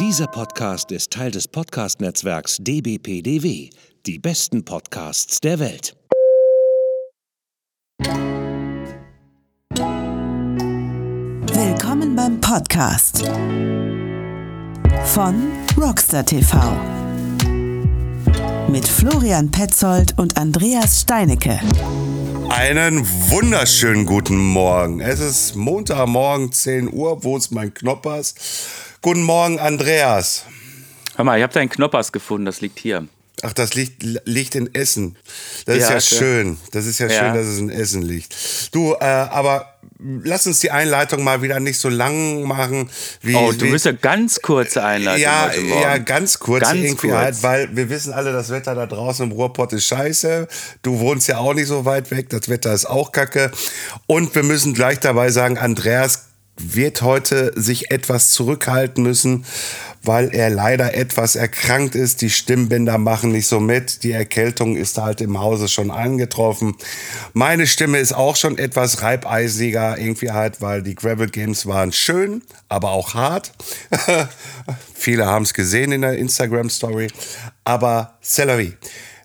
Dieser Podcast ist Teil des Podcast-Netzwerks dbpdw. Die besten Podcasts der Welt. Willkommen beim Podcast von Rockstar TV mit Florian Petzold und Andreas Steinecke. Einen wunderschönen guten Morgen. Es ist Montagmorgen, 10 Uhr. Wo ist mein Knoppers? Guten Morgen, Andreas. Hör mal, ich habe deinen Knoppers gefunden, das liegt hier. Ach, das liegt, liegt in Essen. Das ja, ist ja schön. Das ist ja, ja, schön, dass es in Essen liegt. Du, äh, aber lass uns die Einleitung mal wieder nicht so lang machen. Wie, oh, du bist ja ganz kurze Einleitung. Ja, ja, ganz kurz ganz irgendwie kurz. halt, weil wir wissen alle, das Wetter da draußen im Ruhrpott ist scheiße. Du wohnst ja auch nicht so weit weg, das Wetter ist auch kacke. Und wir müssen gleich dabei sagen, Andreas wird heute sich etwas zurückhalten müssen, weil er leider etwas erkrankt ist. Die Stimmbänder machen nicht so mit. Die Erkältung ist halt im Hause schon angetroffen. Meine Stimme ist auch schon etwas reibeisiger, irgendwie halt, weil die Gravel Games waren schön, aber auch hart. Viele haben es gesehen in der Instagram Story. Aber Celery.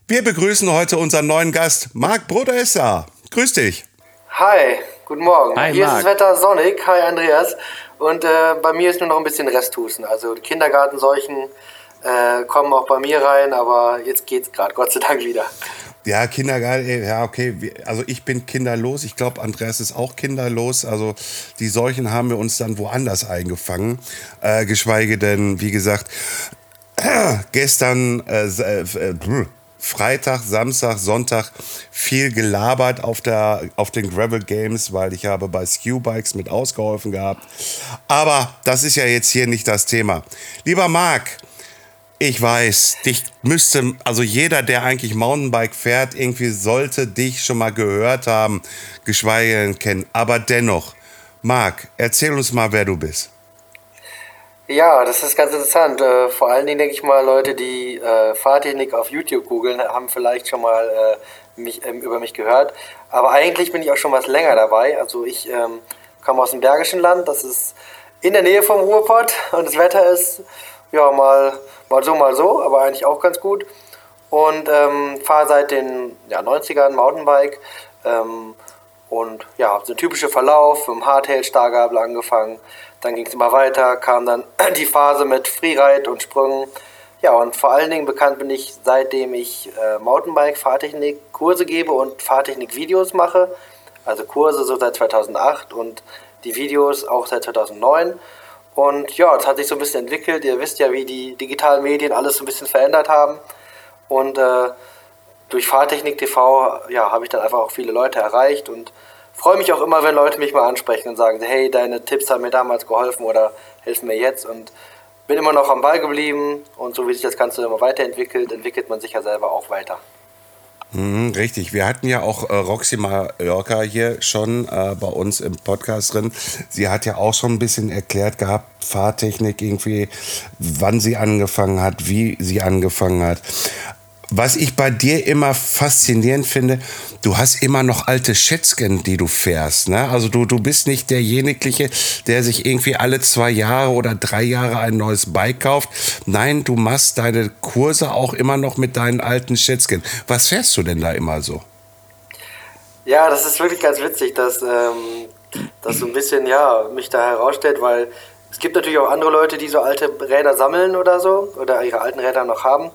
Wir begrüßen heute unseren neuen Gast, Marc Brodesser. Grüß dich. Hi, guten Morgen. Hi, Hier Marc. ist das Wetter sonnig. Hi, Andreas. Und äh, bei mir ist nur noch ein bisschen Resthusten. Also Kindergartenseuchen äh, kommen auch bei mir rein, aber jetzt geht's gerade, Gott sei Dank wieder. Ja, Kindergarten, ja, okay. Also ich bin kinderlos. Ich glaube, Andreas ist auch kinderlos. Also die Seuchen haben wir uns dann woanders eingefangen. Äh, geschweige denn, wie gesagt, gestern, äh, äh, äh Freitag, Samstag, Sonntag viel gelabert auf, der, auf den Gravel Games, weil ich habe bei Skew Bikes mit ausgeholfen gehabt. Aber das ist ja jetzt hier nicht das Thema. Lieber Marc, ich weiß, dich müsste, also jeder, der eigentlich Mountainbike fährt, irgendwie sollte dich schon mal gehört haben, geschweige denn kennen. Aber dennoch, Marc, erzähl uns mal, wer du bist. Ja, das ist ganz interessant. Äh, vor allen Dingen denke ich mal, Leute, die äh, Fahrtechnik auf YouTube googeln, haben vielleicht schon mal äh, mich, ähm, über mich gehört. Aber eigentlich bin ich auch schon was länger dabei. Also ich ähm, komme aus dem Bergischen Land, das ist in der Nähe vom Ruhrpott und das Wetter ist ja mal, mal so, mal so, aber eigentlich auch ganz gut. Und ähm, fahre seit den ja, 90ern Mountainbike ähm, und ja, so einen typischen Verlauf, mit dem Hardtail-Stargabel angefangen dann ging es immer weiter, kam dann die Phase mit Freeride und Sprüngen. Ja, und vor allen Dingen bekannt bin ich, seitdem ich äh, Mountainbike, Fahrtechnik, Kurse gebe und Fahrtechnik-Videos mache. Also Kurse so seit 2008 und die Videos auch seit 2009. Und ja, es hat sich so ein bisschen entwickelt. Ihr wisst ja, wie die digitalen Medien alles so ein bisschen verändert haben. Und äh, durch Fahrtechnik TV ja, habe ich dann einfach auch viele Leute erreicht und freue mich auch immer, wenn Leute mich mal ansprechen und sagen, hey, deine Tipps haben mir damals geholfen oder helfen mir jetzt und bin immer noch am Ball geblieben und so wie sich das Ganze immer weiterentwickelt, entwickelt man sich ja selber auch weiter. Mhm, richtig. Wir hatten ja auch äh, Roxy Mallorca hier schon äh, bei uns im Podcast drin. Sie hat ja auch schon ein bisschen erklärt gehabt, Fahrtechnik irgendwie, wann sie angefangen hat, wie sie angefangen hat was ich bei dir immer faszinierend finde, du hast immer noch alte Schätzchen, die du fährst. Ne? Also du, du bist nicht derjenige, der sich irgendwie alle zwei Jahre oder drei Jahre ein neues Bike kauft. Nein, du machst deine Kurse auch immer noch mit deinen alten Schätzchen. Was fährst du denn da immer so? Ja, das ist wirklich ganz witzig, dass ähm, das so ein bisschen ja, mich da herausstellt, weil es gibt natürlich auch andere Leute, die so alte Räder sammeln oder so oder ihre alten Räder noch haben.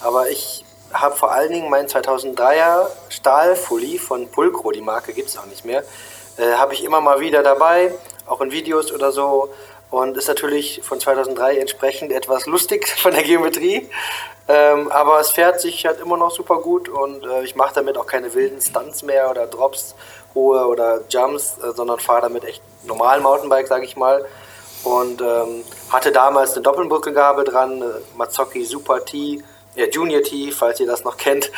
Aber ich habe vor allen Dingen meinen 2003er Stahlfully von Pulcro, die Marke gibt es auch nicht mehr, äh, habe ich immer mal wieder dabei, auch in Videos oder so. Und ist natürlich von 2003 entsprechend etwas lustig von der Geometrie. Ähm, aber es fährt sich halt immer noch super gut und äh, ich mache damit auch keine wilden Stunts mehr oder Drops, hohe oder Jumps, äh, sondern fahre damit echt normal Mountainbike, sage ich mal. Und ähm, hatte damals eine Doppelbrückengabel dran, eine Mazzocchi Super T ja, Junior T, falls ihr das noch kennt.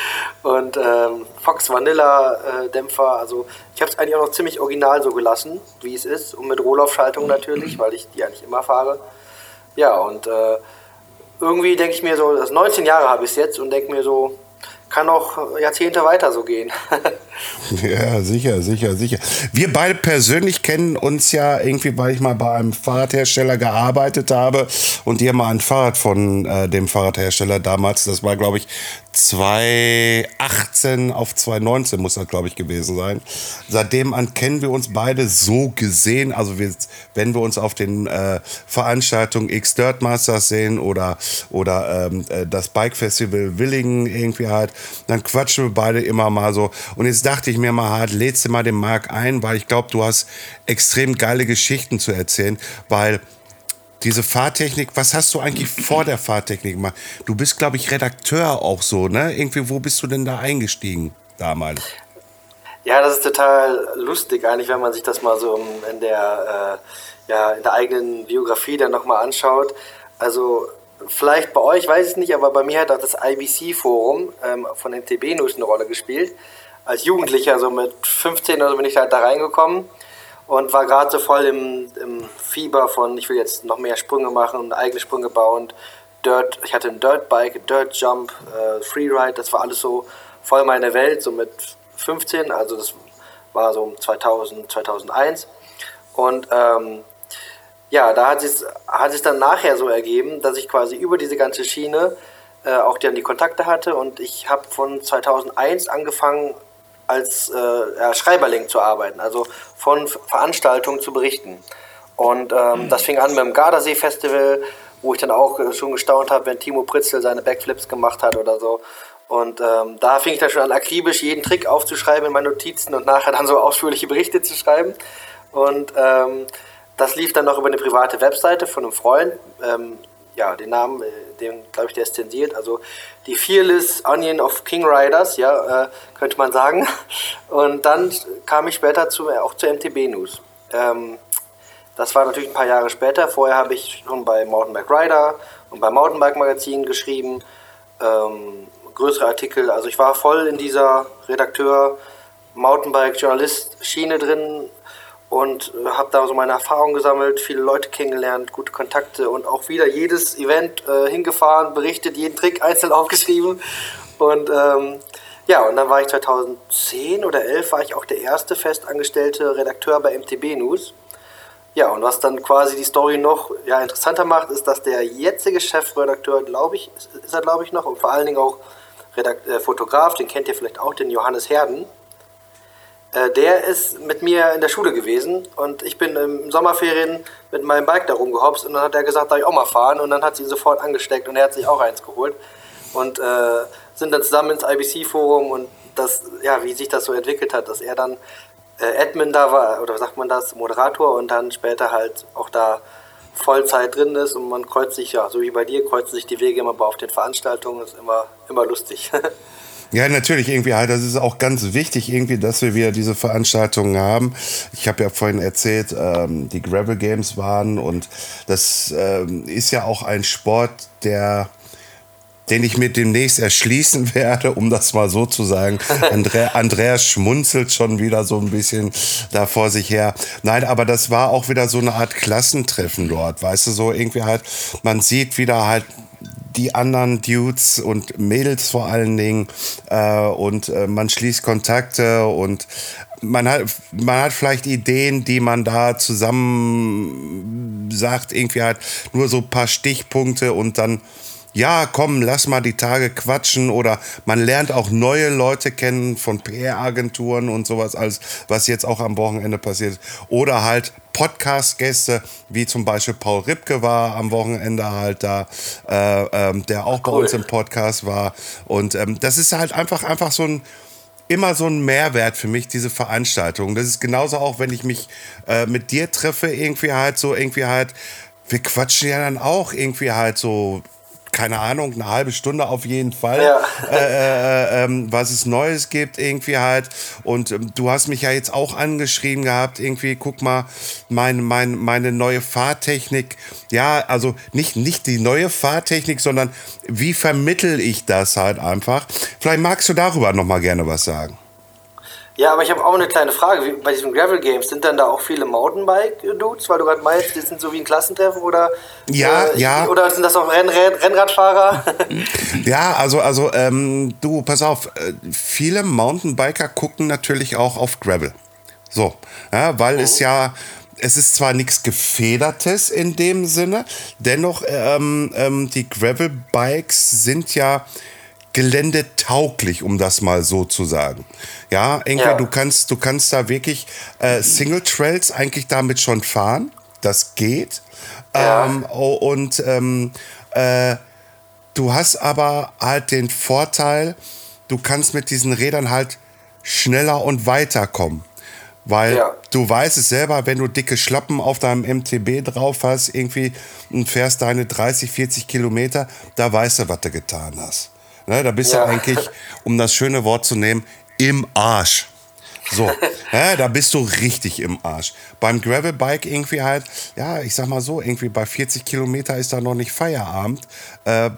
Und ähm, Fox Vanilla äh, Dämpfer. Also ich habe es eigentlich auch noch ziemlich original so gelassen, wie es ist. Und mit Rohlaufschaltung natürlich, weil ich die eigentlich immer fahre. Ja, und äh, irgendwie denke ich mir so, das 19 Jahre habe ich es jetzt und denke mir so, kann auch Jahrzehnte weiter so gehen. ja, sicher, sicher, sicher. Wir beide persönlich kennen uns ja irgendwie, weil ich mal bei einem Fahrradhersteller gearbeitet habe und ihr mal ein Fahrrad von äh, dem Fahrradhersteller damals, das war glaube ich 2018 auf 2019 muss das, glaube ich, gewesen sein. Seitdem an kennen wir uns beide so gesehen. Also wir, wenn wir uns auf den äh, Veranstaltungen X Dirt Masters sehen oder, oder ähm, äh, das Bike Festival Willingen irgendwie halt, dann quatschen wir beide immer mal so. Und jetzt dachte ich mir mal halt, lädst du mal den Marc ein, weil ich glaube, du hast extrem geile Geschichten zu erzählen, weil diese Fahrtechnik, was hast du eigentlich vor der Fahrtechnik gemacht? Du bist, glaube ich, Redakteur auch so, ne? Irgendwie, wo bist du denn da eingestiegen damals? Ja, das ist total lustig eigentlich, wenn man sich das mal so in der, äh, ja, in der eigenen Biografie dann nochmal anschaut. Also vielleicht bei euch, weiß ich nicht, aber bei mir hat auch das IBC-Forum ähm, von MTB News eine Rolle gespielt. Als Jugendlicher, so mit 15 oder so bin ich halt da reingekommen und war gerade so voll im, im, Fieber von, ich will jetzt noch mehr Sprünge machen und eigene Sprünge bauen. Dirt, ich hatte ein Dirtbike, Dirt Jump, äh, Freeride, das war alles so voll meine Welt, so mit 15, also das war so 2000, 2001. Und ähm, ja, da hat es hat sich dann nachher so ergeben, dass ich quasi über diese ganze Schiene äh, auch dann die Kontakte hatte und ich habe von 2001 angefangen, als äh, Schreiberling zu arbeiten, also von Veranstaltungen zu berichten. Und ähm, das fing an mit dem Gardasee-Festival, wo ich dann auch äh, schon gestaunt habe, wenn Timo Pritzel seine Backflips gemacht hat oder so. Und ähm, da fing ich dann schon an, akribisch jeden Trick aufzuschreiben in meinen Notizen und nachher dann so ausführliche Berichte zu schreiben. Und ähm, das lief dann noch über eine private Webseite von einem Freund. Ähm, ja, den Namen, äh, den glaube ich, der ist zensiert. Also die Fearless Onion of King Riders, ja, äh, könnte man sagen. Und dann kam ich später zu, auch zu MTB News. Ähm, das war natürlich ein paar Jahre später. Vorher habe ich schon bei Mountainbike Rider und bei Mountainbike Magazin geschrieben. Ähm, größere Artikel. Also ich war voll in dieser Redakteur, Mountainbike Journalist Schiene drin, und äh, habe da so meine Erfahrungen gesammelt, viele Leute kennengelernt, gute Kontakte und auch wieder jedes Event äh, hingefahren, berichtet, jeden Trick einzeln aufgeschrieben und ähm, ja, und dann war ich 2010 oder 11 war ich auch der erste festangestellte Redakteur bei MTB News. Ja, und was dann quasi die Story noch ja, interessanter macht, ist, dass der jetzige Chefredakteur, glaube ich, ist er glaube ich noch und vor allen Dingen auch Redakt äh, Fotograf, den kennt ihr vielleicht auch, den Johannes Herden der ist mit mir in der Schule gewesen und ich bin im Sommerferien mit meinem Bike da rumgehopst und dann hat er gesagt, darf ich auch mal fahren? Und dann hat sie ihn sofort angesteckt und er hat sich auch eins geholt. Und äh, sind dann zusammen ins IBC-Forum und das, ja, wie sich das so entwickelt hat, dass er dann äh, Admin da war, oder sagt man das, Moderator und dann später halt auch da Vollzeit drin ist und man kreuzt sich, ja, so wie bei dir, kreuzen sich die Wege immer auf den Veranstaltungen, ist immer, immer lustig. Ja, natürlich irgendwie halt. Das ist auch ganz wichtig irgendwie, dass wir wieder diese Veranstaltungen haben. Ich habe ja vorhin erzählt, ähm, die Gravel Games waren und das ähm, ist ja auch ein Sport, der den ich mir demnächst erschließen werde, um das mal so zu sagen. Andre Andreas schmunzelt schon wieder so ein bisschen da vor sich her. Nein, aber das war auch wieder so eine Art Klassentreffen dort, weißt du, so irgendwie halt, man sieht wieder halt die anderen Dudes und Mädels vor allen Dingen äh, und äh, man schließt Kontakte und man hat, man hat vielleicht Ideen, die man da zusammen sagt, irgendwie halt nur so ein paar Stichpunkte und dann ja, komm, lass mal die Tage quatschen oder man lernt auch neue Leute kennen von PR-Agenturen und sowas alles, was jetzt auch am Wochenende passiert. Oder halt Podcast-Gäste, wie zum Beispiel Paul Ripke war am Wochenende halt da, äh, ähm, der auch cool. bei uns im Podcast war. Und ähm, das ist halt einfach, einfach so ein, immer so ein Mehrwert für mich, diese Veranstaltung. Das ist genauso auch, wenn ich mich äh, mit dir treffe, irgendwie halt so, irgendwie halt, wir quatschen ja dann auch irgendwie halt so keine Ahnung, eine halbe Stunde auf jeden Fall, ja. äh, äh, ähm, was es Neues gibt irgendwie halt. Und ähm, du hast mich ja jetzt auch angeschrieben gehabt, irgendwie, guck mal, mein, mein, meine neue Fahrtechnik. Ja, also nicht, nicht die neue Fahrtechnik, sondern wie vermittel ich das halt einfach. Vielleicht magst du darüber noch mal gerne was sagen. Ja, aber ich habe auch eine kleine Frage. Wie, bei diesen Gravel Games sind dann da auch viele Mountainbike-Dudes, weil du gerade meinst, die sind so wie ein Klassentreffen oder? Ja, äh, ja. Oder sind das auch Renn Renn Rennradfahrer? ja, also, also ähm, du, pass auf, äh, viele Mountainbiker gucken natürlich auch auf Gravel. So, ja, weil mhm. es ja es ist zwar nichts Gefedertes in dem Sinne, dennoch ähm, ähm, die Gravel-Bikes sind ja geländetauglich, um das mal so zu sagen. Ja, Enkel, ja. du kannst, du kannst da wirklich äh, Single Trails eigentlich damit schon fahren. Das geht. Ja. Ähm, und ähm, äh, du hast aber halt den Vorteil, du kannst mit diesen Rädern halt schneller und weiter kommen. Weil ja. du weißt es selber, wenn du dicke Schlappen auf deinem MTB drauf hast, irgendwie und fährst deine 30, 40 Kilometer, da weißt du, was du getan hast. Ne, da bist ja. du eigentlich, um das schöne Wort zu nehmen, im Arsch. So, ja, da bist du richtig im Arsch. Beim Gravelbike irgendwie halt, ja, ich sag mal so, irgendwie bei 40 Kilometer ist da noch nicht Feierabend. Äh,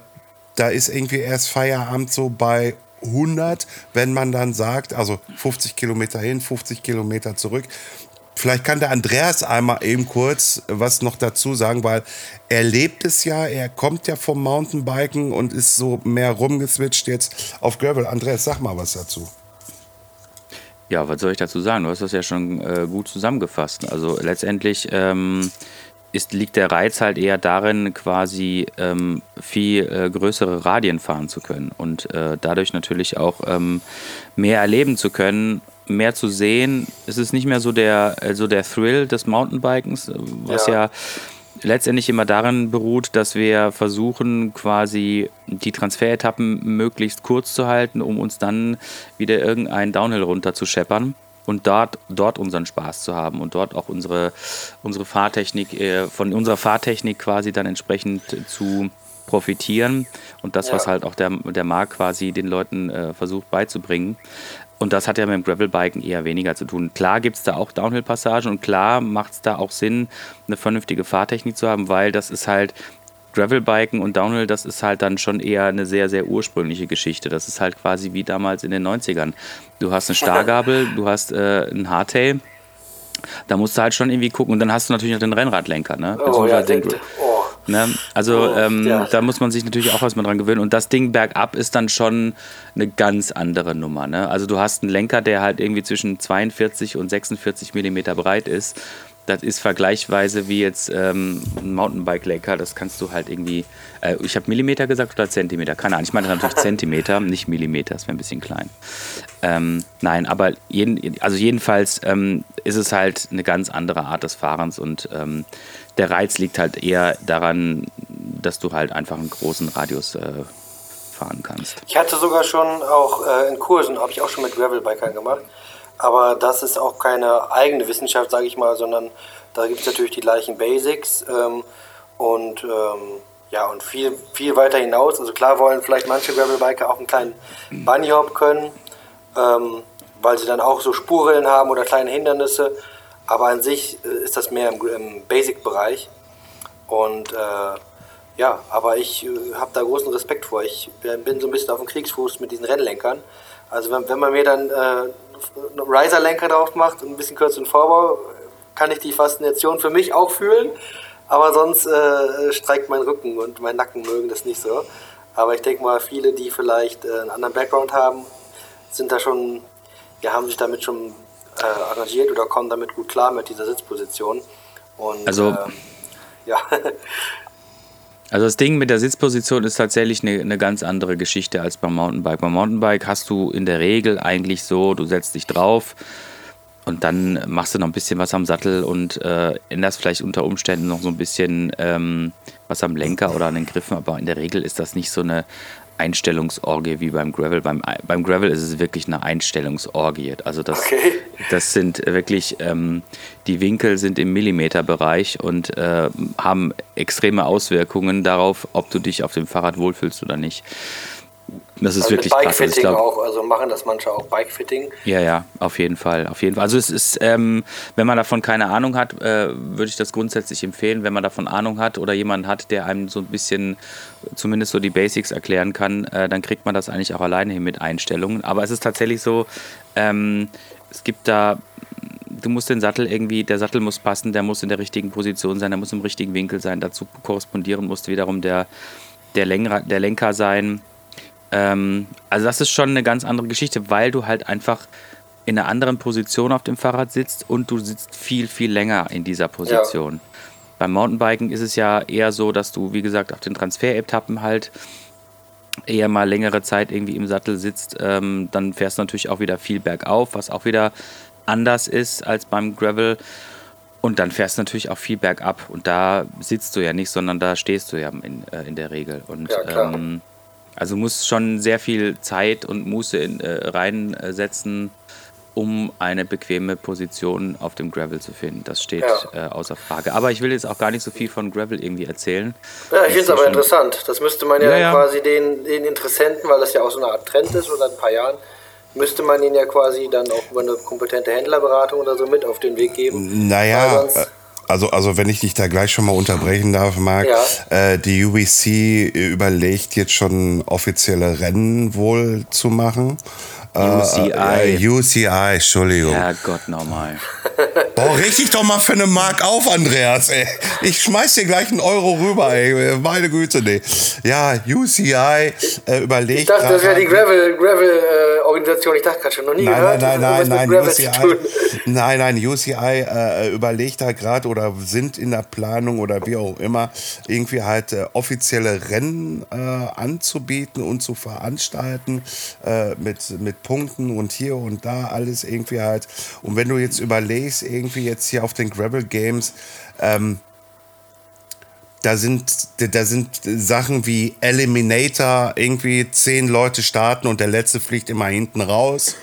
da ist irgendwie erst Feierabend so bei 100, wenn man dann sagt, also 50 Kilometer hin, 50 Kilometer zurück. Vielleicht kann der Andreas einmal eben kurz was noch dazu sagen, weil er lebt es ja, er kommt ja vom Mountainbiken und ist so mehr rumgeswitcht jetzt auf Gravel. Andreas, sag mal was dazu. Ja, was soll ich dazu sagen? Du hast das ja schon äh, gut zusammengefasst. Also letztendlich ähm, ist, liegt der Reiz halt eher darin, quasi ähm, viel äh, größere Radien fahren zu können und äh, dadurch natürlich auch ähm, mehr erleben zu können mehr zu sehen. Es ist nicht mehr so der, also der Thrill des Mountainbikens, was ja. ja letztendlich immer daran beruht, dass wir versuchen, quasi die Transferetappen möglichst kurz zu halten, um uns dann wieder irgendeinen Downhill runter zu scheppern und dort, dort unseren Spaß zu haben und dort auch unsere, unsere Fahrtechnik, äh, von unserer Fahrtechnik quasi dann entsprechend zu profitieren und das, ja. was halt auch der, der Markt quasi den Leuten äh, versucht beizubringen. Und das hat ja mit dem Gravelbiken eher weniger zu tun. Klar gibt es da auch Downhill-Passagen und klar macht es da auch Sinn, eine vernünftige Fahrtechnik zu haben, weil das ist halt Gravelbiken und Downhill, das ist halt dann schon eher eine sehr, sehr ursprüngliche Geschichte. Das ist halt quasi wie damals in den 90ern. Du hast eine Stargabel, du hast äh, ein Hardtail, da musst du halt schon irgendwie gucken. Und dann hast du natürlich noch den Rennradlenker, ne? Oh, ja, den, oh, Ne? Also oh, ähm, ja. da muss man sich natürlich auch erstmal dran gewöhnen. Und das Ding bergab ist dann schon eine ganz andere Nummer. Ne? Also du hast einen Lenker, der halt irgendwie zwischen 42 und 46 Millimeter breit ist. Das ist vergleichsweise wie jetzt ähm, ein Mountainbike-Lenker. Das kannst du halt irgendwie. Äh, ich habe Millimeter gesagt oder Zentimeter? Keine Ahnung. Ich meine natürlich Zentimeter, nicht Millimeter. Das wäre ein bisschen klein. Ähm, nein, aber jeden, also jedenfalls ähm, ist es halt eine ganz andere Art des Fahrens und ähm, der Reiz liegt halt eher daran, dass du halt einfach einen großen Radius äh, fahren kannst. Ich hatte sogar schon auch äh, in Kursen, habe ich auch schon mit Gravelbikern gemacht, aber das ist auch keine eigene Wissenschaft, sage ich mal, sondern da gibt es natürlich die gleichen Basics ähm, und ähm, ja, und viel, viel weiter hinaus. Also klar wollen vielleicht manche Gravelbiker auch einen kleinen Bunny Hop können, ähm, weil sie dann auch so Spurrillen haben oder kleine Hindernisse. Aber an sich äh, ist das mehr im, im Basic-Bereich. Und äh, ja, aber ich äh, habe da großen Respekt vor. Ich bin so ein bisschen auf dem Kriegsfuß mit diesen Rennlenkern. Also wenn, wenn man mir dann äh, einen Riser-Lenker drauf macht und ein bisschen kürzeren Vorbau, kann ich die Faszination für mich auch fühlen. Aber sonst äh, streikt mein Rücken und mein Nacken mögen das nicht so. Aber ich denke mal, viele, die vielleicht äh, einen anderen Background haben, sind da schon, ja, haben sich damit schon äh, arrangiert oder kommen damit gut klar mit dieser Sitzposition. Und, also, äh, ja. Also das Ding mit der Sitzposition ist tatsächlich eine, eine, ganz andere Geschichte als beim Mountainbike. Beim Mountainbike hast du in der Regel eigentlich so, du setzt dich drauf und dann machst du noch ein bisschen was am Sattel und äh, änderst vielleicht unter Umständen noch so ein bisschen ähm, was am Lenker oder an den Griffen, aber in der Regel ist das nicht so eine Einstellungsorgie wie beim Gravel. Beim, beim Gravel ist es wirklich eine Einstellungsorgie. Also das, okay. das sind wirklich, ähm, die Winkel sind im Millimeterbereich und äh, haben extreme Auswirkungen darauf, ob du dich auf dem Fahrrad wohlfühlst oder nicht. Das ist also wirklich Bike krass. Also auch, also machen das manche auch Bike-Fitting. Ja, ja, auf jeden Fall, auf jeden Fall. Also es ist, ähm, wenn man davon keine Ahnung hat, äh, würde ich das grundsätzlich empfehlen. Wenn man davon Ahnung hat oder jemanden hat, der einem so ein bisschen zumindest so die Basics erklären kann, äh, dann kriegt man das eigentlich auch alleine hin mit Einstellungen. Aber es ist tatsächlich so, ähm, es gibt da, du musst den Sattel irgendwie, der Sattel muss passen, der muss in der richtigen Position sein, der muss im richtigen Winkel sein. Dazu korrespondieren muss wiederum der, der, Lenker, der Lenker sein. Ähm, also das ist schon eine ganz andere Geschichte, weil du halt einfach in einer anderen Position auf dem Fahrrad sitzt und du sitzt viel, viel länger in dieser Position. Ja. Beim Mountainbiken ist es ja eher so, dass du, wie gesagt, auf den Transferetappen halt eher mal längere Zeit irgendwie im Sattel sitzt. Ähm, dann fährst du natürlich auch wieder viel bergauf, was auch wieder anders ist als beim Gravel. Und dann fährst du natürlich auch viel bergab. Und da sitzt du ja nicht, sondern da stehst du ja in, äh, in der Regel. Und ja, ähm, also musst schon sehr viel Zeit und Muße in, äh, reinsetzen, um eine bequeme Position auf dem Gravel zu finden. Das steht ja. äh, außer Frage. Aber ich will jetzt auch gar nicht so viel von Gravel irgendwie erzählen. Ja, ich finde es aber interessant. Das müsste man ja, ja, ja, quasi den, den Interessenten, weil das ja auch so eine Art Trend ist oder ein paar Jahren, müsste man ihn ja quasi dann auch über eine kompetente Händlerberatung oder so mit auf den Weg geben. Naja, äh, also, also wenn ich dich da gleich schon mal unterbrechen darf, Marc, ja. äh, die UBC überlegt jetzt schon offizielle Rennen wohl zu machen. UCI. Äh, UCI, Entschuldigung. Ja, Gott, nochmal. Boah, richtig doch mal für eine Mark auf, Andreas, ey. Ich schmeiß dir gleich einen Euro rüber, ey. Meine Güte, nee. Ja, UCI äh, überlegt. Ich dachte, das wäre die Gravel-Organisation. Gravel, äh, ich dachte gerade schon, noch nie nein, gehört. Nein, nein, nein, nein, UCI, nein, nein, UCI äh, überlegt da gerade oder sind in der Planung oder wie auch immer, irgendwie halt äh, offizielle Rennen äh, anzubieten und zu veranstalten äh, mit, mit Punkten und hier und da alles irgendwie halt. Und wenn du jetzt überlegst, irgendwie jetzt hier auf den Gravel Games, ähm, da sind, da sind Sachen wie Eliminator, irgendwie zehn Leute starten und der letzte fliegt immer hinten raus.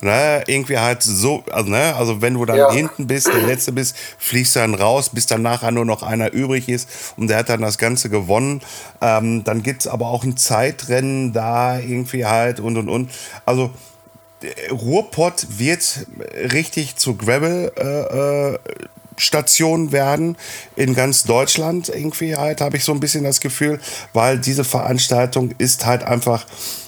Ne, irgendwie halt so, also, ne, also wenn du dann ja. hinten bist, der Letzte bist, fliegst dann raus, bis dann nachher nur noch einer übrig ist und der hat dann das Ganze gewonnen. Ähm, dann gibt es aber auch ein Zeitrennen da irgendwie halt und und und. Also Ruhrpott wird richtig zu Gravel äh, äh, werden in ganz Deutschland irgendwie halt, habe ich so ein bisschen das Gefühl, weil diese Veranstaltung ist halt einfach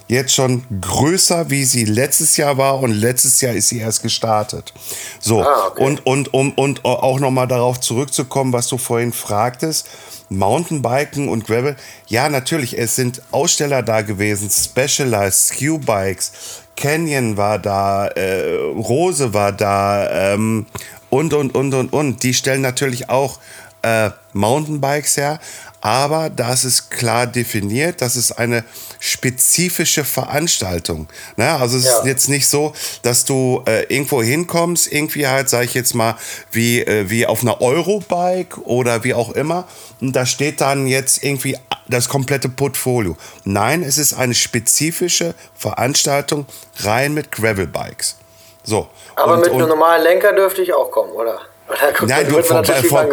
jetzt schon größer, wie sie letztes Jahr war und letztes Jahr ist sie erst gestartet. So, ah, okay. und, und um und auch nochmal darauf zurückzukommen, was du vorhin fragtest, Mountainbiken und Gravel, ja natürlich, es sind Aussteller da gewesen, Specialized, Q-Bikes, Canyon war da, äh, Rose war da ähm, und, und, und, und, und. Die stellen natürlich auch äh, Mountainbikes her, aber das ist klar definiert, das ist eine spezifische Veranstaltung. Ne? Also es ja. ist jetzt nicht so, dass du äh, irgendwo hinkommst, irgendwie halt, sage ich jetzt mal, wie, äh, wie auf einer Eurobike oder wie auch immer, und da steht dann jetzt irgendwie das komplette Portfolio. Nein, es ist eine spezifische Veranstaltung rein mit Gravelbikes. So. Aber und, mit einem normalen Lenker dürfte ich auch kommen, oder? Nein, du, vorbei, vor,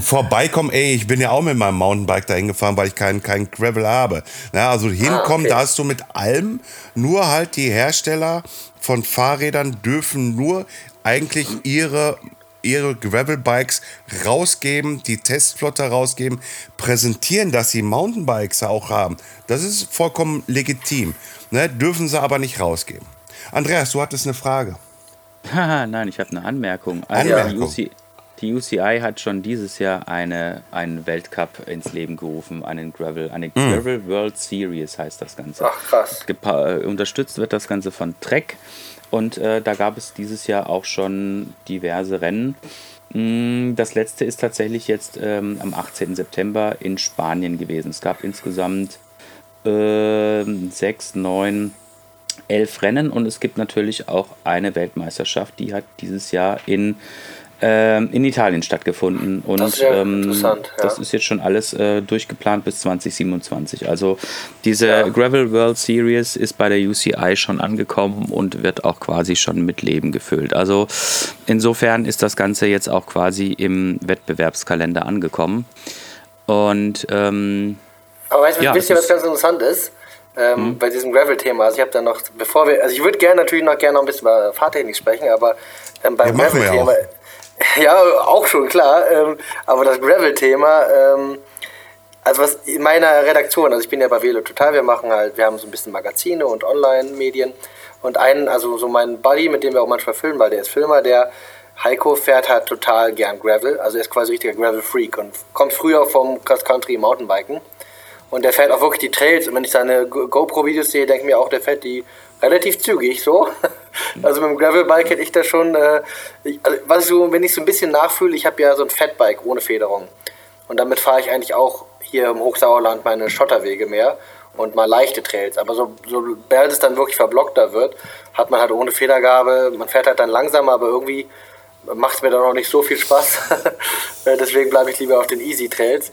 vorbeikommen, ey, ich bin ja auch mit meinem Mountainbike dahin gefahren, weil ich keinen kein Gravel habe. Ja, also hinkommen, ah, okay. da hast du mit allem, nur halt die Hersteller von Fahrrädern dürfen nur eigentlich ihre ihre Gravelbikes rausgeben, die Testflotte rausgeben, präsentieren, dass sie Mountainbikes auch haben. Das ist vollkommen legitim. Ne? Dürfen sie aber nicht rausgeben. Andreas, du hattest eine Frage. Nein, ich habe eine Anmerkung. Also Anmerkung. Die, UCI, die, UCI hat schon dieses Jahr eine, einen Weltcup ins Leben gerufen, einen Gravel, eine mm. Gravel World Series heißt das Ganze. Ach krass. Gepa äh, unterstützt wird das Ganze von Trek und äh, da gab es dieses Jahr auch schon diverse Rennen. Mm, das letzte ist tatsächlich jetzt ähm, am 18. September in Spanien gewesen. Es gab insgesamt äh, sechs, neun elf Rennen und es gibt natürlich auch eine Weltmeisterschaft, die hat dieses Jahr in, äh, in Italien stattgefunden. Und das ähm, ja. das ist jetzt schon alles äh, durchgeplant bis 2027. Also diese ja. Gravel World Series ist bei der UCI schon angekommen und wird auch quasi schon mit Leben gefüllt. Also insofern ist das Ganze jetzt auch quasi im Wettbewerbskalender angekommen. Und ähm, aber weißt du, ja, wisst ihr, was ganz interessant ist? Ähm, mhm. bei diesem Gravel-Thema. Also ich habe da noch, bevor wir, also ich würde gerne natürlich noch gerne noch ein bisschen über Fahrtechnik sprechen, aber ähm, beim ja, Gravel-Thema, ja, auch schon klar, ähm, aber das Gravel-Thema, ähm, also was in meiner Redaktion, also ich bin ja bei Velo Total, wir machen halt, wir haben so ein bisschen Magazine und Online-Medien Und einen, also so mein Buddy, mit dem wir auch manchmal filmen, weil der ist Filmer, der Heiko fährt halt total gern Gravel, also er ist quasi richtiger Gravel-Freak und kommt früher vom Cross-Country Mountainbiken. Und der fährt auch wirklich die Trails. Und wenn ich seine GoPro-Videos sehe, denke ich mir auch, der fährt die relativ zügig so. Also mit dem Gravelbike hätte ich da schon, äh, ich, also, was ich so, wenn ich so ein bisschen nachfühle, ich habe ja so ein Fatbike ohne Federung. Und damit fahre ich eigentlich auch hier im Hochsauerland meine Schotterwege mehr und mal leichte Trails. Aber so, sobald es dann wirklich verblockter wird, hat man halt ohne Federgabe, man fährt halt dann langsamer, aber irgendwie macht es mir dann auch nicht so viel Spaß. Deswegen bleibe ich lieber auf den Easy Trails.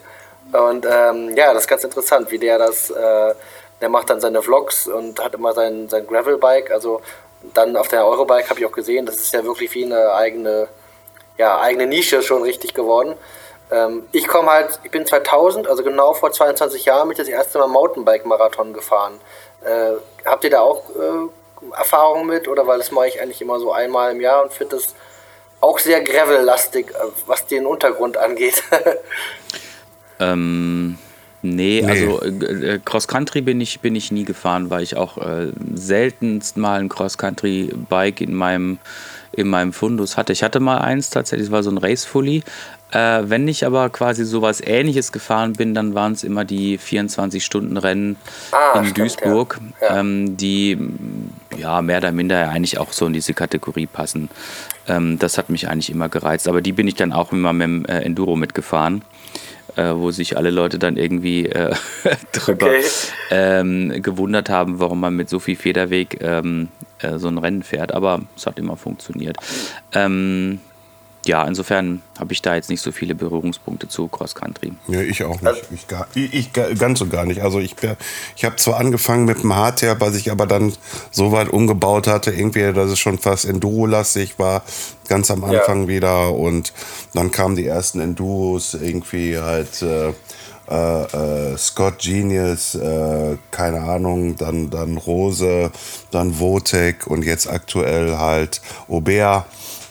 Und ähm, ja, das ist ganz interessant, wie der das, äh, der macht dann seine Vlogs und hat immer sein, sein Gravelbike. Also dann auf der Eurobike habe ich auch gesehen, das ist ja wirklich wie eine eigene, ja, eigene Nische schon richtig geworden. Ähm, ich komme halt, ich bin 2000, also genau vor 22 Jahren, ich das erste Mal Mountainbike-Marathon gefahren. Äh, habt ihr da auch äh, Erfahrungen mit oder weil das mache ich eigentlich immer so einmal im Jahr und finde das auch sehr gravel-lastig, äh, was den Untergrund angeht. ähm, nee, nee, also äh, äh, Cross-Country bin ich, bin ich nie gefahren, weil ich auch äh, seltenst mal ein Cross-Country-Bike in meinem, in meinem Fundus hatte. Ich hatte mal eins tatsächlich, das war so ein Race-Fully, äh, wenn ich aber quasi sowas ähnliches gefahren bin, dann waren es immer die 24-Stunden-Rennen ah, in stimmt, Duisburg, ja. Ja. Ähm, die ja mehr oder minder eigentlich auch so in diese Kategorie passen. Ähm, das hat mich eigentlich immer gereizt. Aber die bin ich dann auch immer mit dem äh, Enduro mitgefahren. Äh, wo sich alle Leute dann irgendwie äh, drüber okay. ähm, gewundert haben, warum man mit so viel Federweg ähm, äh, so ein Rennen fährt. Aber es hat immer funktioniert. Ähm, ja, insofern habe ich da jetzt nicht so viele Berührungspunkte zu Cross Country. Ja, ich auch nicht. Ich, gar, ich, ich ganz und gar nicht. Also ich, ich habe zwar angefangen mit dem Hardtail, was ich aber dann so weit umgebaut hatte, irgendwie, dass es schon fast Enduro-lastig war, ganz am Anfang ja. wieder. Und dann kamen die ersten Enduros, irgendwie halt äh, äh, äh, Scott Genius, äh, keine Ahnung, dann, dann Rose, dann Votec und jetzt aktuell halt Aubert.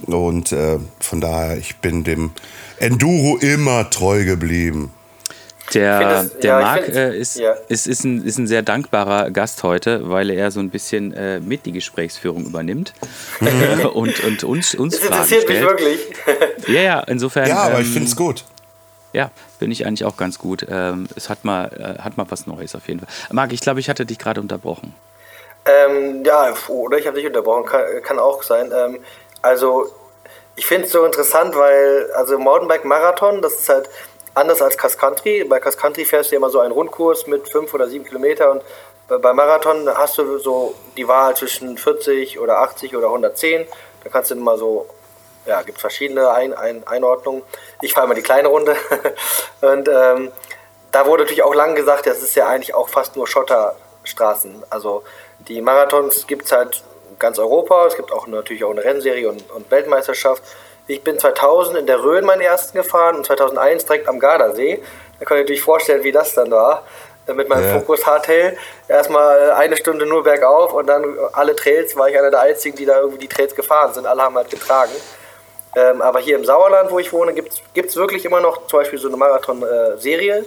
Und äh, von daher, ich bin dem Enduro immer treu geblieben. Der, das, der ja, Marc äh, ist, ja. ist, ist, ein, ist ein sehr dankbarer Gast heute, weil er so ein bisschen äh, mit die Gesprächsführung übernimmt mhm. und, und uns, uns das Fragen interessiert stellt. mich wirklich. ja, ja, insofern. Ja, aber ähm, ich finde es gut. Ja, finde ich eigentlich auch ganz gut. Ähm, es hat mal, äh, hat mal was Neues auf jeden Fall. Marc, ich glaube, ich hatte dich gerade unterbrochen. Ähm, ja, oder ich habe dich unterbrochen, kann, kann auch sein. Ähm, also ich finde es so interessant, weil also Mountainbike-Marathon, das ist halt anders als Cross Country. Bei Cross Country fährst du immer so einen Rundkurs mit fünf oder sieben Kilometer und bei Marathon hast du so die Wahl zwischen 40 oder 80 oder 110. Da kannst du immer so, ja, gibt verschiedene Ein Ein Einordnungen. Ich fahre immer die kleine Runde. und ähm, da wurde natürlich auch lang gesagt, das ist ja eigentlich auch fast nur Schotterstraßen. Also die Marathons gibt es halt ganz Europa. Es gibt auch natürlich auch eine Rennserie und, und Weltmeisterschaft. Ich bin 2000 in der Rhön meinen ersten gefahren und 2001 direkt am Gardasee. Da könnt ihr euch vorstellen, wie das dann war. Äh, mit meinem ja. Focus Hardtail. Erstmal eine Stunde nur bergauf und dann alle Trails war ich einer der einzigen, die da irgendwie die Trails gefahren sind. Alle haben halt getragen. Ähm, aber hier im Sauerland, wo ich wohne, gibt es wirklich immer noch zum Beispiel so eine Marathon-Serie. Äh,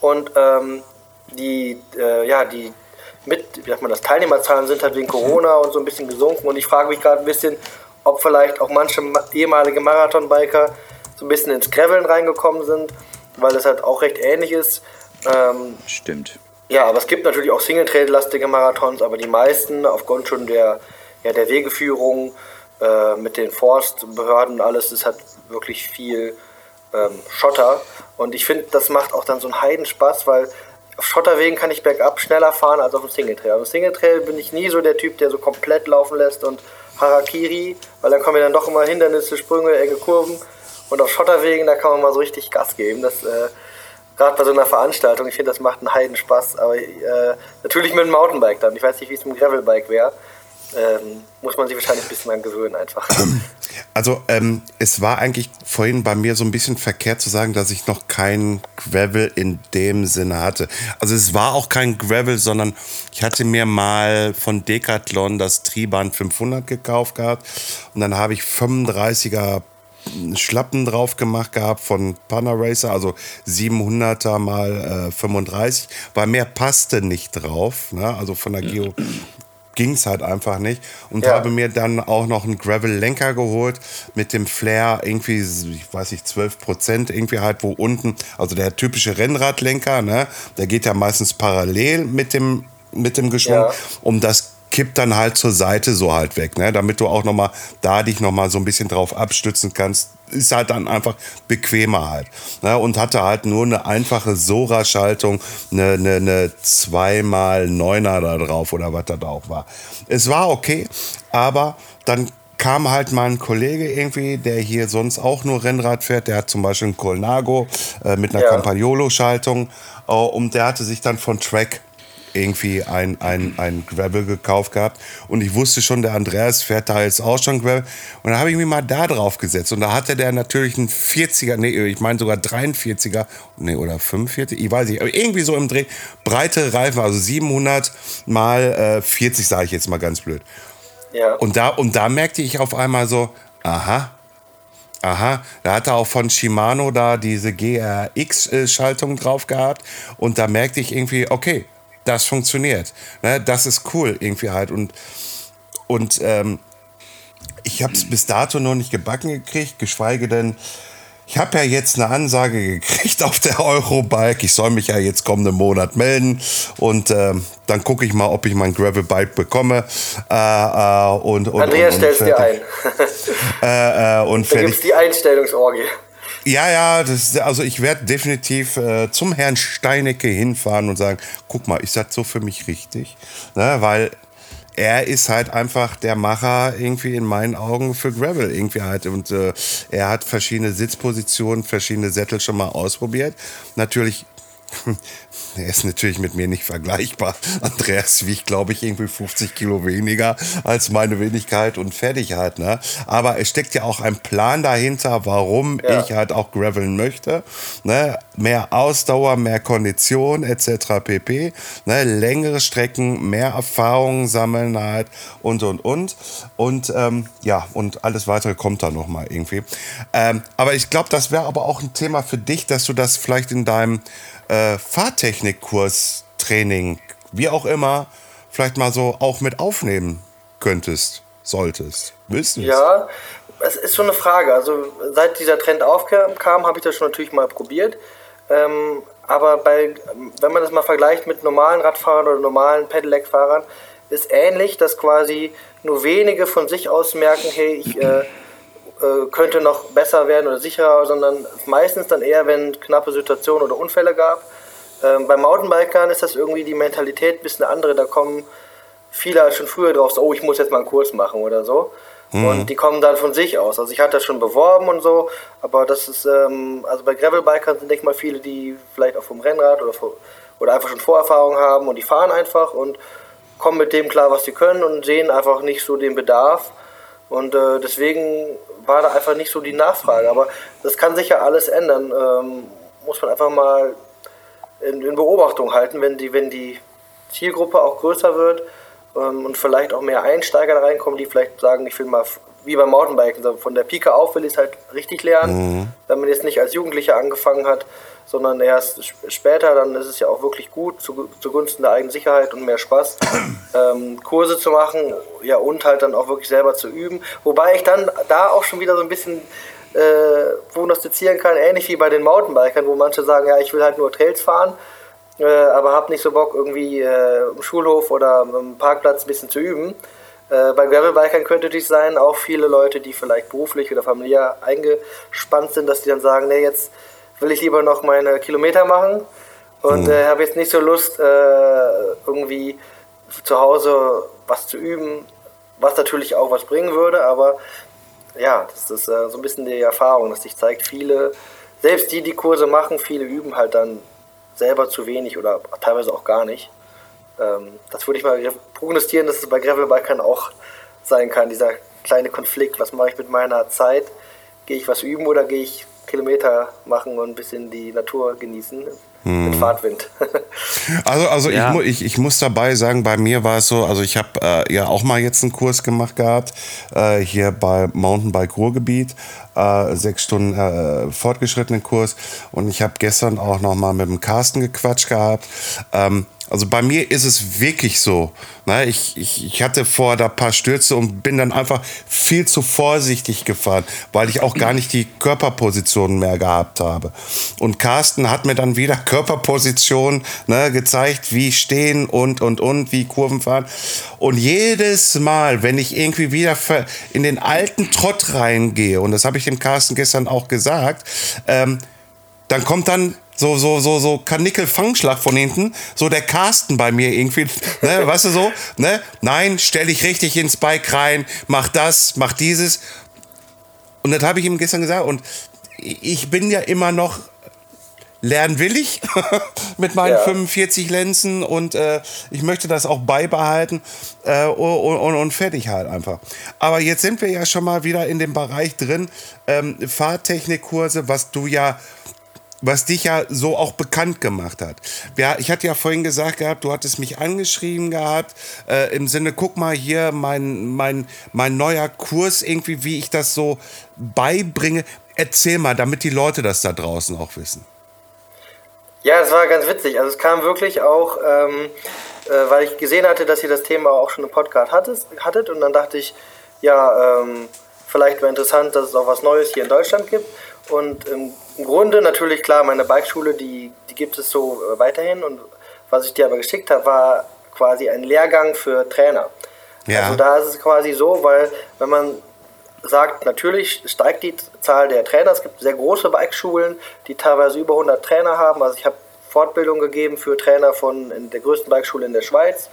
und ähm, die, äh, ja, die, mit, wie sagt man das, Teilnehmerzahlen sind halt wegen Corona und so ein bisschen gesunken. Und ich frage mich gerade ein bisschen, ob vielleicht auch manche ehemalige Marathonbiker so ein bisschen ins Graveln reingekommen sind, weil das halt auch recht ähnlich ist. Ähm, Stimmt. Ja, aber es gibt natürlich auch Single-Trail-lastige Marathons, aber die meisten aufgrund schon der, ja, der Wegeführung äh, mit den Forstbehörden und alles ist halt wirklich viel ähm, Schotter. Und ich finde, das macht auch dann so einen Heidenspaß, weil auf Schotterwegen kann ich bergab schneller fahren als auf dem Singletrail. Auf dem Singletrail bin ich nie so der Typ, der so komplett laufen lässt und Harakiri, weil dann kommen ja dann doch immer Hindernisse, Sprünge, enge Kurven. Und auf Schotterwegen, da kann man mal so richtig Gas geben. Das, äh, gerade bei so einer Veranstaltung, ich finde, das macht einen Heidenspaß. Aber äh, natürlich mit dem Mountainbike dann. Ich weiß nicht, wie es mit dem Gravelbike wäre ähm, muss man sich wahrscheinlich ein bisschen dran gewöhnen einfach. Also ähm, es war eigentlich vorhin bei mir so ein bisschen verkehrt zu sagen, dass ich noch kein Gravel in dem Sinne hatte. Also es war auch kein Gravel, sondern ich hatte mir mal von Decathlon das Trieband 500 gekauft gehabt und dann habe ich 35er Schlappen drauf gemacht gehabt von Panaracer, also 700er mal äh, 35, weil mehr passte nicht drauf, ne? also von der Geo ging es halt einfach nicht. Und ja. habe mir dann auch noch einen Gravel-Lenker geholt mit dem Flair irgendwie, ich weiß nicht, 12 Prozent irgendwie halt, wo unten, also der typische Rennradlenker, ne, der geht ja meistens parallel mit dem, mit dem Geschwung, ja. um das kippt dann halt zur Seite so halt weg, ne? damit du auch noch mal da dich noch mal so ein bisschen drauf abstützen kannst. Ist halt dann einfach bequemer halt. Ne? Und hatte halt nur eine einfache Sora-Schaltung, eine, eine, eine 2x9er da drauf oder was das auch war. Es war okay, aber dann kam halt mal ein Kollege irgendwie, der hier sonst auch nur Rennrad fährt. Der hat zum Beispiel einen Colnago äh, mit einer ja. Campagnolo-Schaltung. Äh, und der hatte sich dann von Track irgendwie ein, ein, ein Gravel gekauft gehabt. Und ich wusste schon, der Andreas fährt da jetzt auch schon Gravel. Und dann habe ich mich mal da drauf gesetzt. Und da hatte der natürlich einen 40er, nee, ich meine sogar 43er, nee, oder 45, ich weiß nicht, aber irgendwie so im Dreh. Breite Reifen, also 700 mal äh, 40, sage ich jetzt mal ganz blöd. Ja. Und, da, und da merkte ich auf einmal so, aha, Aha, da hat er auch von Shimano da diese GRX-Schaltung drauf gehabt und da merkte ich irgendwie, okay, das funktioniert. Ne? Das ist cool irgendwie halt. Und, und ähm, ich habe es bis dato noch nicht gebacken gekriegt, geschweige denn, ich habe ja jetzt eine Ansage gekriegt auf der Eurobike. Ich soll mich ja jetzt kommenden Monat melden und äh, dann gucke ich mal, ob ich mein Gravelbike bekomme. Äh, äh, und, und, Andreas stellst dir ein. äh, äh, und da gibt die Einstellungsorgie. Ja, ja, das, also ich werde definitiv äh, zum Herrn Steinecke hinfahren und sagen, guck mal, ist das so für mich richtig? Ne, weil er ist halt einfach der Macher irgendwie in meinen Augen für Gravel irgendwie halt und äh, er hat verschiedene Sitzpositionen, verschiedene Sättel schon mal ausprobiert. Natürlich er ist natürlich mit mir nicht vergleichbar. Andreas wiegt, glaube ich, irgendwie 50 Kilo weniger als meine Wenigkeit und fertig halt. Ne? Aber es steckt ja auch ein Plan dahinter, warum ja. ich halt auch graveln möchte. Ne? Mehr Ausdauer, mehr Kondition etc. pp. Ne? Längere Strecken, mehr Erfahrungen sammeln halt und und und. Und ähm, ja, und alles weitere kommt dann nochmal irgendwie. Ähm, aber ich glaube, das wäre aber auch ein Thema für dich, dass du das vielleicht in deinem äh, Fahrtechnikkurs, wie auch immer, vielleicht mal so auch mit aufnehmen könntest, solltest, du Ja, es ist schon eine Frage. Also seit dieser Trend aufkam, habe ich das schon natürlich mal probiert. Ähm, aber bei, wenn man das mal vergleicht mit normalen Radfahrern oder normalen Pedelec-Fahrern, ist ähnlich, dass quasi nur wenige von sich aus merken, hey, ich äh, äh, könnte noch besser werden oder sicherer, sondern meistens dann eher, wenn knappe Situationen oder Unfälle gab. Ähm, bei Mountainbikern ist das irgendwie die Mentalität ein bisschen eine andere. Da kommen viele halt schon früher drauf, so, oh, ich muss jetzt mal einen Kurs machen oder so. Mhm. Und die kommen dann von sich aus. Also ich hatte das schon beworben und so, aber das ist, ähm, also bei Gravelbikern sind, denke ich mal, viele, die vielleicht auch vom Rennrad oder, oder einfach schon Vorerfahrung haben und die fahren einfach und kommen mit dem klar, was sie können und sehen einfach nicht so den Bedarf. Und äh, deswegen war da einfach nicht so die Nachfrage. Aber das kann sich ja alles ändern. Ähm, muss man einfach mal in, in, Beobachtung halten, wenn die, wenn die Zielgruppe auch größer wird ähm, und vielleicht auch mehr Einsteiger da reinkommen, die vielleicht sagen, ich will mal wie beim Mountainbiken, von der Pike auf will ich es halt richtig lernen, mhm. wenn man jetzt nicht als Jugendlicher angefangen hat, sondern erst später, dann ist es ja auch wirklich gut zu, zugunsten der eigenen Sicherheit und mehr Spaß, ähm, Kurse zu machen, ja und halt dann auch wirklich selber zu üben. Wobei ich dann da auch schon wieder so ein bisschen äh, prognostizieren kann, ähnlich wie bei den Mountainbikern, wo manche sagen, ja, ich will halt nur Trails fahren, äh, aber habe nicht so Bock irgendwie äh, im Schulhof oder im Parkplatz ein bisschen zu üben. Äh, bei Gravelbikern könnte dies sein, auch viele Leute, die vielleicht beruflich oder familiär eingespannt sind, dass die dann sagen, nee, jetzt will ich lieber noch meine Kilometer machen und mhm. äh, habe jetzt nicht so Lust, äh, irgendwie zu Hause was zu üben, was natürlich auch was bringen würde, aber ja, das ist äh, so ein bisschen die Erfahrung, dass sich zeigt, viele, selbst die, die Kurse machen, viele üben halt dann selber zu wenig oder teilweise auch gar nicht. Ähm, das würde ich mal prognostizieren, dass es bei Gravelbikern auch sein kann, dieser kleine Konflikt, was mache ich mit meiner Zeit? Gehe ich was üben oder gehe ich Kilometer machen und ein bisschen die Natur genießen. Hm. Mit Fahrtwind. also, also ja. ich, ich, ich muss dabei sagen, bei mir war es so, also ich habe äh, ja auch mal jetzt einen Kurs gemacht gehabt, äh, hier bei Mountainbike Ruhrgebiet, äh, sechs Stunden äh, fortgeschrittenen Kurs und ich habe gestern auch noch mal mit dem Carsten gequatscht gehabt. Ähm, Also bei mir ist es wirklich so. Ne? Ich, ich, ich hatte vor da paar Stürze und bin dann einfach viel zu vorsichtig gefahren, weil ich auch gar nicht die Körperposition mehr gehabt habe. Und Carsten hat mir dann wieder Körperposition ne, gezeigt, wie stehen und und und, wie Kurven fahren. Und jedes Mal, wenn ich irgendwie wieder in den alten Trott reingehe, und das habe ich dem Carsten gestern auch gesagt, ähm, dann kommt dann so, so, so, so Kanickel-Fangschlag von hinten, so der Carsten bei mir irgendwie, ne, weißt du so, ne? Nein, stell dich richtig ins Bike rein, mach das, mach dieses. Und das habe ich ihm gestern gesagt und ich bin ja immer noch lernwillig mit meinen ja. 45 Lenzen und äh, ich möchte das auch beibehalten äh, und, und, und, fertig halt einfach. Aber jetzt sind wir ja schon mal wieder in dem Bereich drin, ähm, Fahrtechnikkurse, was du ja was dich ja so auch bekannt gemacht hat. Ja, ich hatte ja vorhin gesagt gehabt, du hattest mich angeschrieben gehabt, äh, im Sinne, guck mal hier, mein, mein, mein neuer Kurs, irgendwie, wie ich das so beibringe. Erzähl mal, damit die Leute das da draußen auch wissen. Ja, es war ganz witzig. Also es kam wirklich auch, ähm, äh, weil ich gesehen hatte, dass ihr das Thema auch schon im Podcast hattet, hattet und dann dachte ich, ja, ähm, vielleicht wäre interessant, dass es auch was Neues hier in Deutschland gibt. Und im Grunde natürlich klar, meine Bikeschule, die, die gibt es so äh, weiterhin. Und was ich dir aber geschickt habe, war quasi ein Lehrgang für Trainer. Ja. Also da ist es quasi so, weil wenn man sagt, natürlich steigt die Zahl der Trainer. Es gibt sehr große Bikeschulen, die teilweise über 100 Trainer haben. Also ich habe Fortbildung gegeben für Trainer von der größten Bikeschule in der Schweiz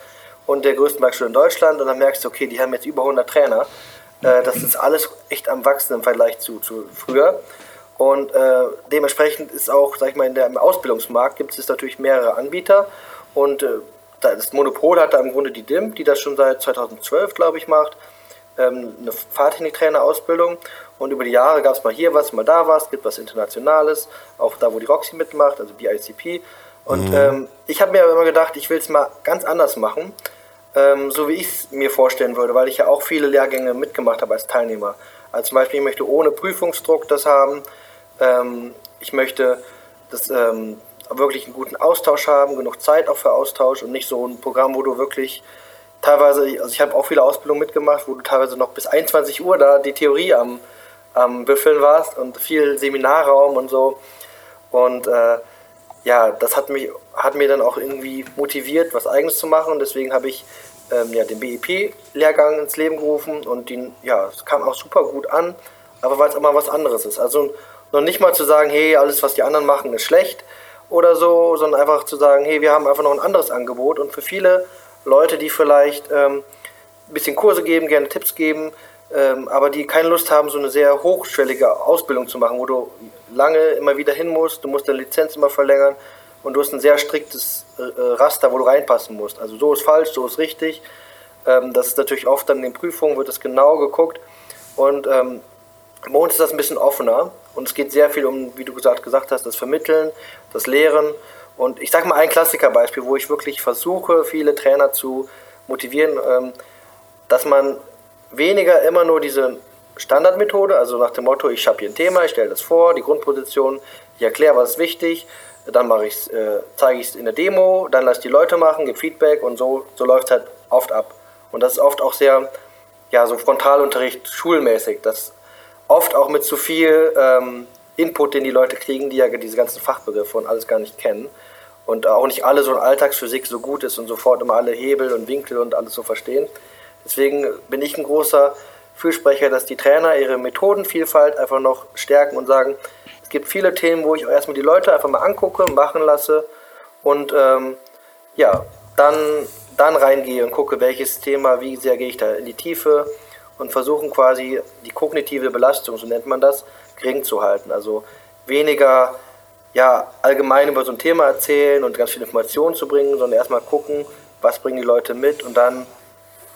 und der größten Bikeschule in Deutschland. Und dann merkst du, okay, die haben jetzt über 100 Trainer. Äh, das ist alles echt am Wachsen im Vergleich zu, zu früher. Und äh, dementsprechend ist auch, sag ich mal, in der, im Ausbildungsmarkt gibt es natürlich mehrere Anbieter. Und äh, das Monopol hat da im Grunde die DIMP, die das schon seit 2012, glaube ich, macht. Ähm, eine Fahrtechniktrainer-Ausbildung. Und über die Jahre gab es mal hier was, mal da was, gibt was Internationales, auch da, wo die Roxy mitmacht, also BICP. Und mhm. ähm, ich habe mir aber immer gedacht, ich will es mal ganz anders machen, ähm, so wie ich es mir vorstellen würde, weil ich ja auch viele Lehrgänge mitgemacht habe als Teilnehmer. Also zum Beispiel, ich möchte ohne Prüfungsdruck das haben, ähm, ich möchte das, ähm, wirklich einen guten Austausch haben, genug Zeit auch für Austausch und nicht so ein Programm, wo du wirklich teilweise, also ich habe auch viele Ausbildungen mitgemacht, wo du teilweise noch bis 21 Uhr da die Theorie am, am Büffeln warst und viel Seminarraum und so. Und äh, ja, das hat mich hat mir dann auch irgendwie motiviert, was Eigenes zu machen. Und deswegen habe ich ähm, ja, den BEP-Lehrgang ins Leben gerufen und den, ja, es kam auch super gut an, aber weil es immer was anderes ist. Also noch nicht mal zu sagen, hey, alles, was die anderen machen, ist schlecht oder so, sondern einfach zu sagen, hey, wir haben einfach noch ein anderes Angebot und für viele Leute, die vielleicht ähm, ein bisschen Kurse geben, gerne Tipps geben, ähm, aber die keine Lust haben, so eine sehr hochschwellige Ausbildung zu machen, wo du lange immer wieder hin musst, du musst deine Lizenz immer verlängern und du hast ein sehr striktes äh, Raster, wo du reinpassen musst. Also so ist falsch, so ist richtig. Ähm, das ist natürlich oft dann in den Prüfungen, wird das genau geguckt und ähm, bei uns ist das ein bisschen offener und es geht sehr viel um, wie du gesagt, gesagt hast, das Vermitteln, das Lehren. Und ich sage mal ein Klassikerbeispiel, wo ich wirklich versuche, viele Trainer zu motivieren, ähm, dass man weniger immer nur diese Standardmethode, also nach dem Motto, ich habe hier ein Thema, ich stelle das vor, die Grundposition, ich erkläre, was ist wichtig, dann äh, zeige ich es in der Demo, dann lasse ich die Leute machen, gebe Feedback und so, so läuft es halt oft ab. Und das ist oft auch sehr, ja, so Frontalunterricht, schulmäßig. Das oft auch mit zu viel ähm, Input, den die Leute kriegen, die ja diese ganzen Fachbegriffe und alles gar nicht kennen. Und auch nicht alle so in Alltagsphysik so gut ist und sofort immer alle Hebel und Winkel und alles so verstehen. Deswegen bin ich ein großer Fürsprecher, dass die Trainer ihre Methodenvielfalt einfach noch stärken und sagen, es gibt viele Themen, wo ich erstmal die Leute einfach mal angucke, machen lasse und ähm, ja, dann, dann reingehe und gucke, welches Thema, wie sehr gehe ich da in die Tiefe, und versuchen quasi die kognitive Belastung, so nennt man das, gering zu halten. Also weniger ja, allgemein über so ein Thema erzählen und ganz viele Informationen zu bringen, sondern erstmal gucken, was bringen die Leute mit und dann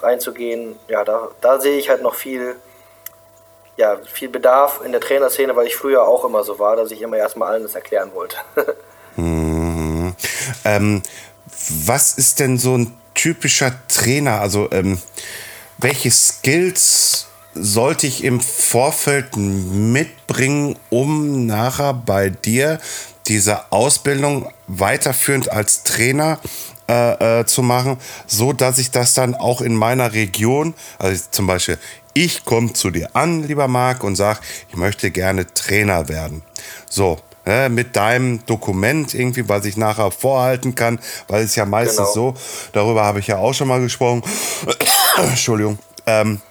reinzugehen. Ja, da, da sehe ich halt noch viel, ja, viel Bedarf in der Trainerszene, weil ich früher auch immer so war, dass ich immer erstmal allen das erklären wollte. mhm. ähm, was ist denn so ein typischer Trainer? Also ähm, welche Skills sollte ich im Vorfeld mitbringen, um nachher bei dir diese Ausbildung weiterführend als Trainer äh, äh, zu machen, so dass ich das dann auch in meiner Region, also zum Beispiel, ich komme zu dir an, lieber Marc, und sag, ich möchte gerne Trainer werden. So, äh, mit deinem Dokument irgendwie, was ich nachher vorhalten kann, weil es ja meistens genau. so, darüber habe ich ja auch schon mal gesprochen, Entschuldigung, ähm,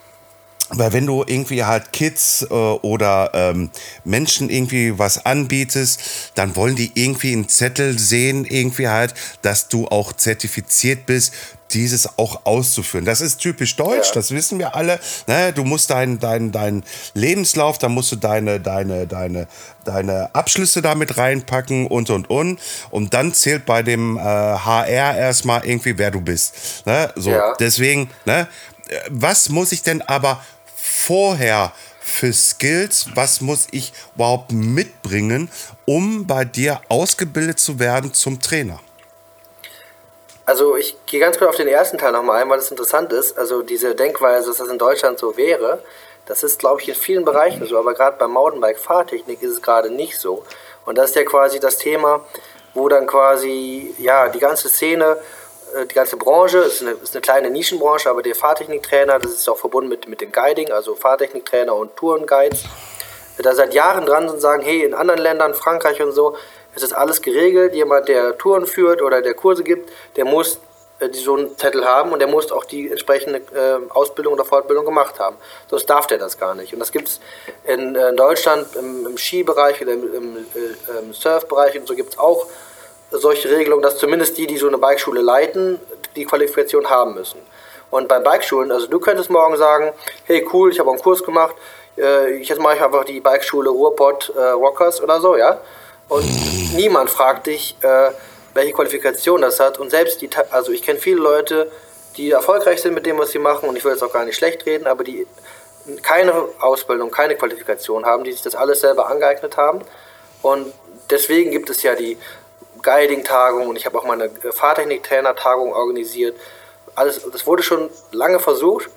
weil wenn du irgendwie halt Kids äh, oder ähm, Menschen irgendwie was anbietest, dann wollen die irgendwie einen Zettel sehen, irgendwie halt, dass du auch zertifiziert bist, dieses auch auszuführen. Das ist typisch deutsch, ja. das wissen wir alle. Ne? Du musst deinen dein, dein Lebenslauf, da musst du deine, deine, deine, deine Abschlüsse damit reinpacken und und und. Und dann zählt bei dem äh, HR erstmal irgendwie, wer du bist. Ne? So, ja. deswegen, ne? was muss ich denn aber vorher für Skills, was muss ich überhaupt mitbringen, um bei dir ausgebildet zu werden zum Trainer? Also ich gehe ganz kurz auf den ersten Teil nochmal ein, weil es interessant ist. Also diese Denkweise, dass das in Deutschland so wäre, das ist, glaube ich, in vielen Bereichen so, aber gerade beim Mountainbike-Fahrtechnik ist es gerade nicht so. Und das ist ja quasi das Thema, wo dann quasi, ja, die ganze Szene äh, die ganze Branche, ist eine, ist eine kleine Nischenbranche, aber der Fahrtechniktrainer, das ist auch verbunden mit, mit dem Guiding, also Fahrtechniktrainer und Tourenguides, da seit Jahren dran sind und sagen, hey, in anderen Ländern, Frankreich und so, ist das alles geregelt. Jemand, der Touren führt oder der Kurse gibt, der muss äh, so einen Zettel haben und der muss auch die entsprechende äh, Ausbildung oder Fortbildung gemacht haben. Sonst darf der das gar nicht. Und das gibt es in, äh, in, Deutschland im, im Skibereich oder im, im, äh, im Surfbereich und so gibt es auch solche Regelungen, dass zumindest die, die so eine Bikeschule leiten, die Qualifikation haben müssen. Und bei Bikeschulen, also du könntest morgen sagen, hey cool, ich habe einen Kurs gemacht, äh, jetzt mache ich einfach die Bikeschule Ruhrpott äh, Rockers oder so, ja. Und niemand fragt dich, äh, welche Qualifikation das hat. Und selbst die, also ich kenne viele Leute, die erfolgreich sind mit dem, was sie machen, und ich will jetzt auch gar nicht schlecht reden, aber die keine Ausbildung, keine Qualifikation haben, die sich das alles selber angeeignet haben. Und deswegen gibt es ja die Guiding-Tagung und ich habe auch mal eine Fahrtechnik-Trainer-Tagung organisiert. Alles, das wurde schon lange versucht,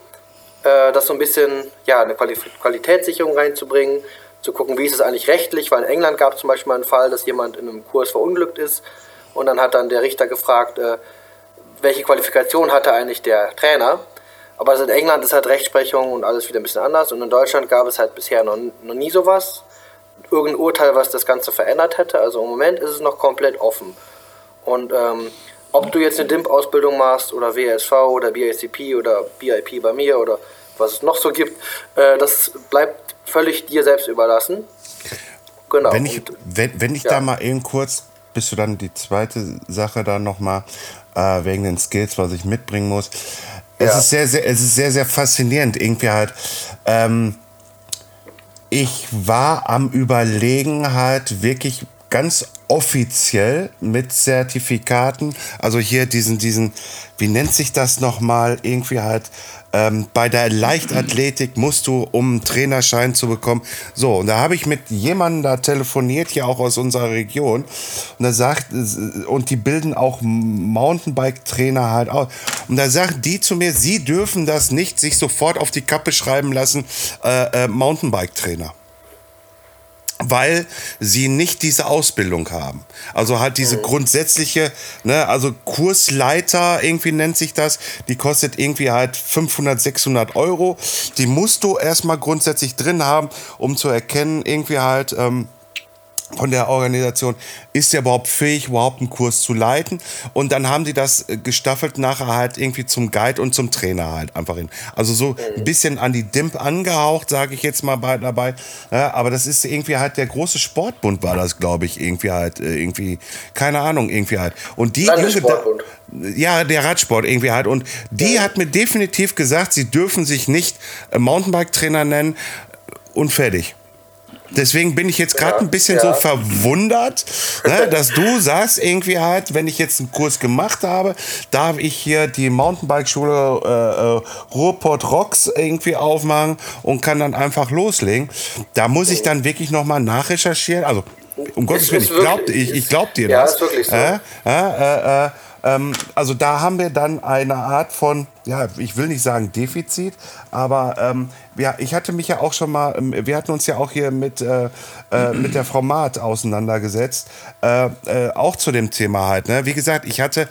äh, das so ein bisschen, ja, eine Quali Qualitätssicherung reinzubringen, zu gucken, wie ist es eigentlich rechtlich, weil in England gab es zum Beispiel mal einen Fall, dass jemand in einem Kurs verunglückt ist und dann hat dann der Richter gefragt, äh, welche Qualifikation hatte eigentlich der Trainer. Aber in England ist halt Rechtsprechung und alles wieder ein bisschen anders und in Deutschland gab es halt bisher noch, noch nie sowas irgendein Urteil, was das Ganze verändert hätte. Also im Moment ist es noch komplett offen. Und ähm, ob du jetzt eine DIMP-Ausbildung machst oder WSV oder BICP oder BIP bei mir oder was es noch so gibt, äh, das bleibt völlig dir selbst überlassen. Genau. Wenn ich, wenn, wenn ich ja. da mal eben kurz, bist du dann die zweite Sache da nochmal, äh, wegen den Skills, was ich mitbringen muss. Es, ja. ist sehr, sehr, es ist sehr, sehr faszinierend, irgendwie halt. Ähm, ich war am Überlegen halt wirklich ganz offiziell mit Zertifikaten, also hier diesen, diesen, wie nennt sich das nochmal, irgendwie halt ähm, bei der Leichtathletik musst du, um einen Trainerschein zu bekommen. So, und da habe ich mit jemandem da telefoniert, hier auch aus unserer Region. Und da sagt, und die bilden auch Mountainbike-Trainer halt aus. Und da sagen die zu mir, sie dürfen das nicht sich sofort auf die Kappe schreiben lassen, äh, äh, Mountainbike-Trainer weil sie nicht diese Ausbildung haben. Also halt diese mhm. grundsätzliche, ne, also Kursleiter, irgendwie nennt sich das, die kostet irgendwie halt 500, 600 Euro. Die musst du erstmal grundsätzlich drin haben, um zu erkennen, irgendwie halt, ähm, von der Organisation, ist er überhaupt fähig, überhaupt einen Kurs zu leiten? Und dann haben die das äh, gestaffelt nachher halt irgendwie zum Guide und zum Trainer halt einfach hin. Also so ein bisschen an die DIMP angehaucht, sage ich jetzt mal bei, dabei. Ja, aber das ist irgendwie halt der große Sportbund war das, glaube ich, irgendwie halt, äh, irgendwie, keine Ahnung, irgendwie halt. Und die Landessportbund. Ja, der Radsport irgendwie halt. Und die hat mir definitiv gesagt, sie dürfen sich nicht äh, Mountainbike-Trainer nennen und fertig. Deswegen bin ich jetzt gerade ja, ein bisschen ja. so verwundert, ne, dass du sagst, irgendwie halt, wenn ich jetzt einen Kurs gemacht habe, darf ich hier die Mountainbike-Schule äh, äh, Ruhrpott Rocks irgendwie aufmachen und kann dann einfach loslegen. Da muss ich dann wirklich nochmal nachrecherchieren. Also, um Gottes Willen, ich glaub, ich, ich glaub dir das. Ja, ist wirklich so. Äh, äh, äh, ähm, also da haben wir dann eine Art von, ja, ich will nicht sagen Defizit, aber ähm, ja, ich hatte mich ja auch schon mal, ähm, wir hatten uns ja auch hier mit, äh, äh, mit der Frau Maat auseinandergesetzt, äh, äh, auch zu dem Thema halt. Ne? Wie gesagt, ich hatte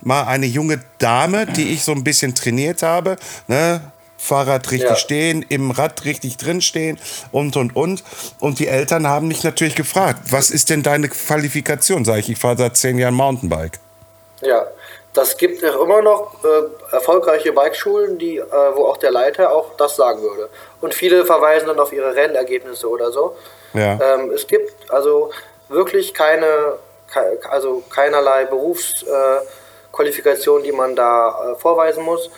mal eine junge Dame, die ich so ein bisschen trainiert habe, ne? Fahrrad richtig ja. stehen, im Rad richtig drinstehen und, und, und. Und die Eltern haben mich natürlich gefragt, was ist denn deine Qualifikation? Sag ich, ich fahre seit zehn Jahren Mountainbike. Ja, das gibt auch immer noch äh, erfolgreiche Bikeschulen, die, äh, wo auch der Leiter auch das sagen würde. Und viele verweisen dann auf ihre Rennergebnisse oder so. Ja. Ähm, es gibt also wirklich keine, also keinerlei Berufsqualifikation, äh, die man da äh, vorweisen muss.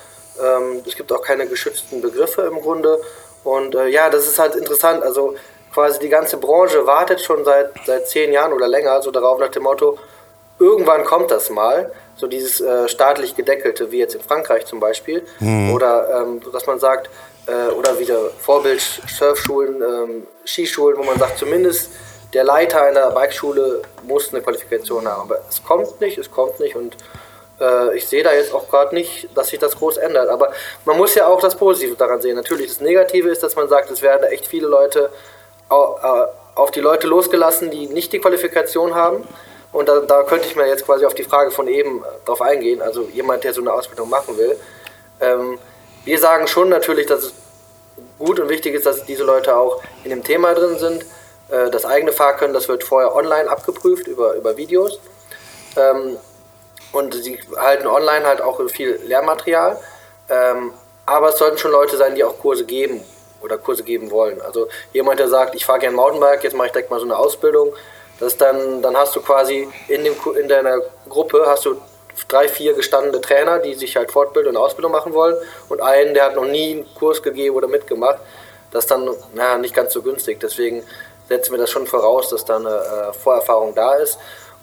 Ähm, es gibt auch keine geschützten Begriffe im Grunde. Und äh, ja, das ist halt interessant. Also quasi die ganze Branche wartet schon seit, seit zehn Jahren oder länger so darauf nach dem Motto, irgendwann kommt das mal. So dieses äh, staatlich gedeckelte, wie jetzt in Frankreich zum Beispiel. Mhm. Oder ähm, dass man sagt, äh, oder wieder Vorbild Surfschulen, ähm, Skischulen, wo man sagt, zumindest der Leiter einer Bikeschule muss eine Qualifikation haben. Aber es kommt nicht, es kommt nicht und äh, ich sehe da jetzt auch gerade nicht, dass sich das groß ändert. Aber man muss ja auch das Positive daran sehen. Natürlich, das Negative ist, dass man sagt, es werden echt viele Leute äh, auf die Leute losgelassen, die nicht die Qualifikation haben. Und da, da könnte ich mir jetzt quasi auf die Frage von eben drauf eingehen. Also jemand, der so eine Ausbildung machen will. Ähm, wir sagen schon natürlich, dass es gut und wichtig ist, dass diese Leute auch in dem Thema drin sind. Äh, das eigene Fahrkönnen, das wird vorher online abgeprüft über, über Videos. Ähm, und sie halten online halt auch viel Lehrmaterial. Ähm, aber es sollten schon Leute sein, die auch Kurse geben oder Kurse geben wollen. Also jemand, der sagt, ich fahre gerne Mountainbike, jetzt mache ich direkt mal so eine Ausbildung. Das dann, dann hast du quasi in, dem, in deiner Gruppe hast du drei, vier gestandene Trainer, die sich halt fortbilden und Ausbildung machen wollen und einen, der hat noch nie einen Kurs gegeben oder mitgemacht. Das ist dann naja, nicht ganz so günstig. Deswegen setzen wir das schon voraus, dass da eine äh, Vorerfahrung da ist.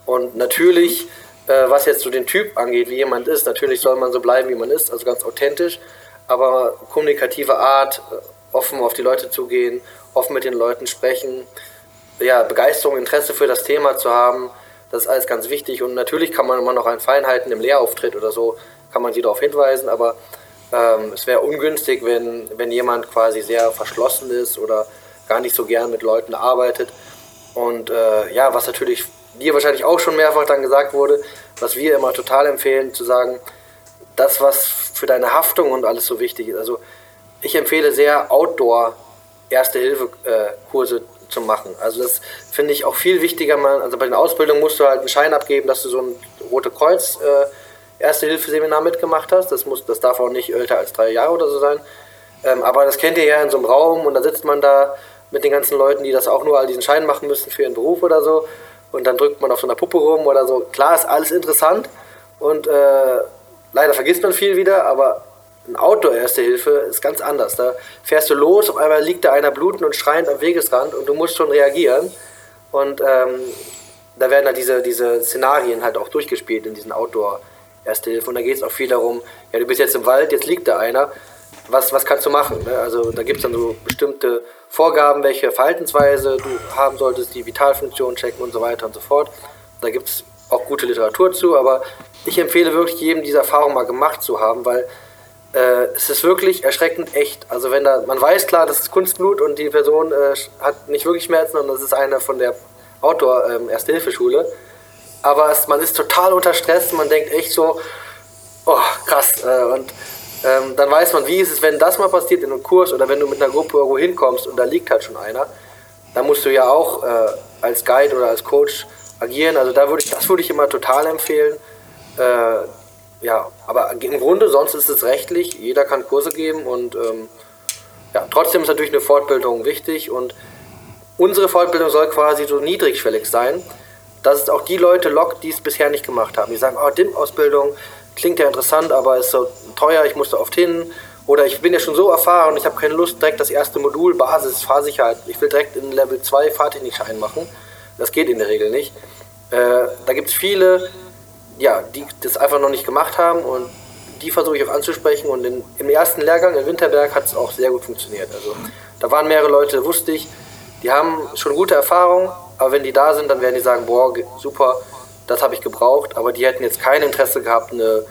Und natürlich äh, was jetzt so den Typ angeht, wie jemand ist, natürlich soll man so bleiben, wie man ist, also ganz authentisch, aber kommunikative Art, äh, offen auf die Leute zugehen, offen mit den Leuten sprechen, ja, Begeisterung, Interesse für das Thema zu haben, das ist alles ganz wichtig und natürlich kann man immer noch an Feinheiten im Lehrauftritt oder so, kann man sie darauf hinweisen, aber ähm, es wäre ungünstig, wenn, wenn jemand quasi sehr verschlossen ist oder gar nicht so gern mit Leuten arbeitet. Und äh, ja, was natürlich dir wahrscheinlich auch schon mehrfach dann gesagt wurde, was wir immer total empfehlen, zu sagen, das, was für deine Haftung und alles so wichtig ist. Also ich empfehle sehr Outdoor Erste-Hilfe-Kurse zu machen. Also das finde ich auch viel wichtiger. Man, also bei den Ausbildungen musst du halt einen Schein abgeben, dass du so ein Rote Kreuz äh, Erste-Hilfe-Seminar mitgemacht hast. Das, muss, das darf auch nicht älter als drei Jahre oder so sein. Ähm, aber das kennt ihr ja in so einem Raum und da sitzt man da mit den ganzen Leuten, die das auch nur all diesen Schein machen müssen für ihren Beruf oder so und dann drückt man auf so einer Puppe rum oder so. Klar ist alles interessant und äh, leider vergisst man viel wieder, aber ein Outdoor-Erste Hilfe ist ganz anders. Da fährst du los, auf einmal liegt da einer blutend und schreiend am Wegesrand und du musst schon reagieren. Und ähm, da werden halt diese, diese Szenarien halt auch durchgespielt in diesen Outdoor-Erste Hilfe. Und da geht es auch viel darum, ja, du bist jetzt im Wald, jetzt liegt da einer. Was, was kannst du machen? Ne? Also da gibt es dann so bestimmte Vorgaben, welche Verhaltensweise du haben solltest, die Vitalfunktion checken und so weiter und so fort. Da gibt es auch gute Literatur zu, aber ich empfehle wirklich jedem, diese Erfahrung mal gemacht zu haben, weil äh, es ist wirklich erschreckend echt. Also wenn da, man weiß klar, das ist Kunstblut und die Person äh, hat nicht wirklich Schmerzen und das ist eine von der Outdoor-Erste-Hilfe-Schule. Ähm, aber es, man ist total unter Stress, man denkt echt so, oh krass. Äh, und ähm, dann weiß man, wie ist es, wenn das mal passiert in einem Kurs oder wenn du mit einer Gruppe irgendwo hinkommst und da liegt halt schon einer, dann musst du ja auch äh, als Guide oder als Coach agieren. Also da würde ich, das würde ich immer total empfehlen. Ja, aber im Grunde sonst ist es rechtlich, jeder kann Kurse geben und ähm, ja, trotzdem ist natürlich eine Fortbildung wichtig und unsere Fortbildung soll quasi so niedrigschwellig sein, dass es auch die Leute lockt, die es bisher nicht gemacht haben. Die sagen, oh, DIM-Ausbildung, klingt ja interessant, aber ist so teuer, ich muss da oft hin. Oder ich bin ja schon so erfahren, ich habe keine Lust, direkt das erste Modul, Basis, Fahrsicherheit. Ich will direkt in Level 2 Fahrtechnikschein machen. Das geht in der Regel nicht. Äh, da gibt es viele, ja, die das einfach noch nicht gemacht haben und die versuche ich auch anzusprechen. Und in, im ersten Lehrgang in Winterberg hat es auch sehr gut funktioniert. Also da waren mehrere Leute, wusste ich, die haben schon gute Erfahrungen, aber wenn die da sind, dann werden die sagen, boah, super, das habe ich gebraucht, aber die hätten jetzt kein Interesse gehabt, eine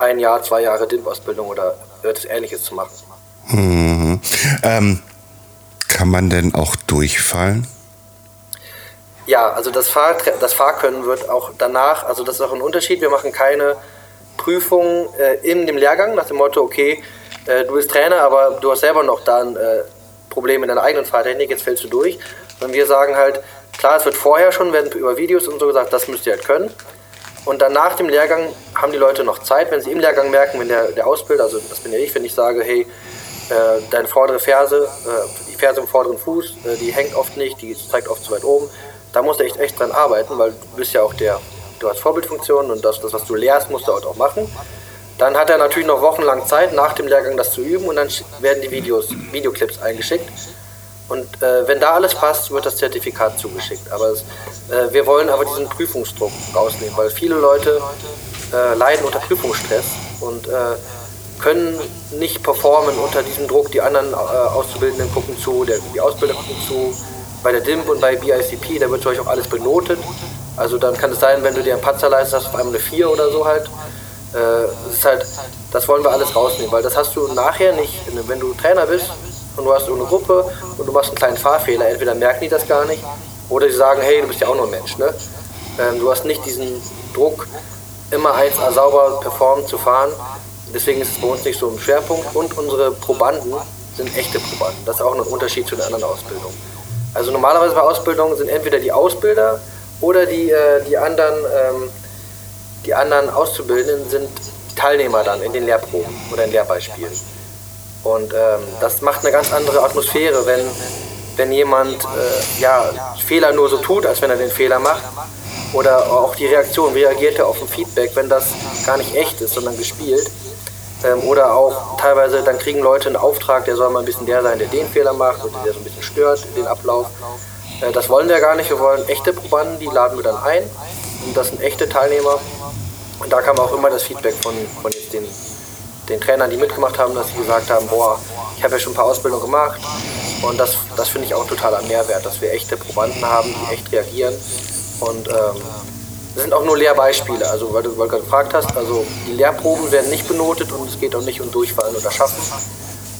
ein Jahr, zwei Jahre DIMP-Ausbildung oder etwas Ähnliches zu machen. Mhm. Ähm, kann man denn auch durchfallen? Ja, also das, Fahr das Fahrkönnen wird auch danach, also das ist auch ein Unterschied, wir machen keine Prüfungen äh, in dem Lehrgang nach dem Motto, okay, äh, du bist Trainer, aber du hast selber noch da ein äh, Problem in deiner eigenen Fahrtechnik, jetzt fällst du durch. Und wir sagen halt, klar, es wird vorher schon, werden über Videos und so gesagt, das müsst ihr halt können. Und dann nach dem Lehrgang haben die Leute noch Zeit, wenn sie im Lehrgang merken, wenn der, der Ausbilder, also das bin ja ich, wenn ich sage, hey, äh, deine vordere Ferse, äh, die Ferse im vorderen Fuß, äh, die hängt oft nicht, die zeigt oft zu weit oben. Da musst du echt, echt dran arbeiten, weil du bist ja auch der, du hast Vorbildfunktionen und das, das was du lehrst, musst du halt auch machen. Dann hat er natürlich noch wochenlang Zeit, nach dem Lehrgang das zu üben und dann werden die Videos, Videoclips eingeschickt. Und äh, wenn da alles passt, wird das Zertifikat zugeschickt. Aber es, äh, wir wollen aber diesen Prüfungsdruck rausnehmen, weil viele Leute äh, leiden unter Prüfungsstress und äh, können nicht performen unter diesem Druck. Die anderen äh, Auszubildenden gucken zu, der, die Ausbilder gucken zu. Bei der DIMP und bei BICP, da wird euch auch alles benotet. Also dann kann es sein, wenn du dir einen Patzer leistest, hast du auf einmal eine 4 oder so halt. Äh, das ist halt, das wollen wir alles rausnehmen, weil das hast du nachher nicht, wenn du Trainer bist, und du hast so eine Gruppe und du machst einen kleinen Fahrfehler. Entweder merken die das gar nicht oder sie sagen, hey, du bist ja auch nur ein Mensch. Ne? Ähm, du hast nicht diesen Druck, immer 1A sauber performen zu fahren. Deswegen ist es bei uns nicht so im Schwerpunkt. Und unsere Probanden sind echte Probanden. Das ist auch ein Unterschied zu den anderen Ausbildungen. Also normalerweise bei Ausbildungen sind entweder die Ausbilder oder die, äh, die, anderen, ähm, die anderen Auszubildenden sind Teilnehmer dann in den Lehrproben oder in Lehrbeispielen. Und ähm, das macht eine ganz andere Atmosphäre, wenn, wenn jemand äh, ja, Fehler nur so tut, als wenn er den Fehler macht. Oder auch die Reaktion, wie reagiert er auf ein Feedback, wenn das gar nicht echt ist, sondern gespielt. Ähm, oder auch teilweise, dann kriegen Leute einen Auftrag, der soll mal ein bisschen der sein, der den Fehler macht oder der so ein bisschen stört, den Ablauf. Äh, das wollen wir gar nicht, wir wollen echte Probanden, die laden wir dann ein. Und das sind echte Teilnehmer. Und da kam auch immer das Feedback von, von den den Trainern, die mitgemacht haben, dass sie gesagt haben, boah, ich habe ja schon ein paar Ausbildungen gemacht und das, das finde ich auch totaler Mehrwert, dass wir echte Probanden haben, die echt reagieren und ähm, das sind auch nur Lehrbeispiele, also weil du, weil du gefragt hast, also die Lehrproben werden nicht benotet und es geht auch nicht um Durchfallen oder Schaffen.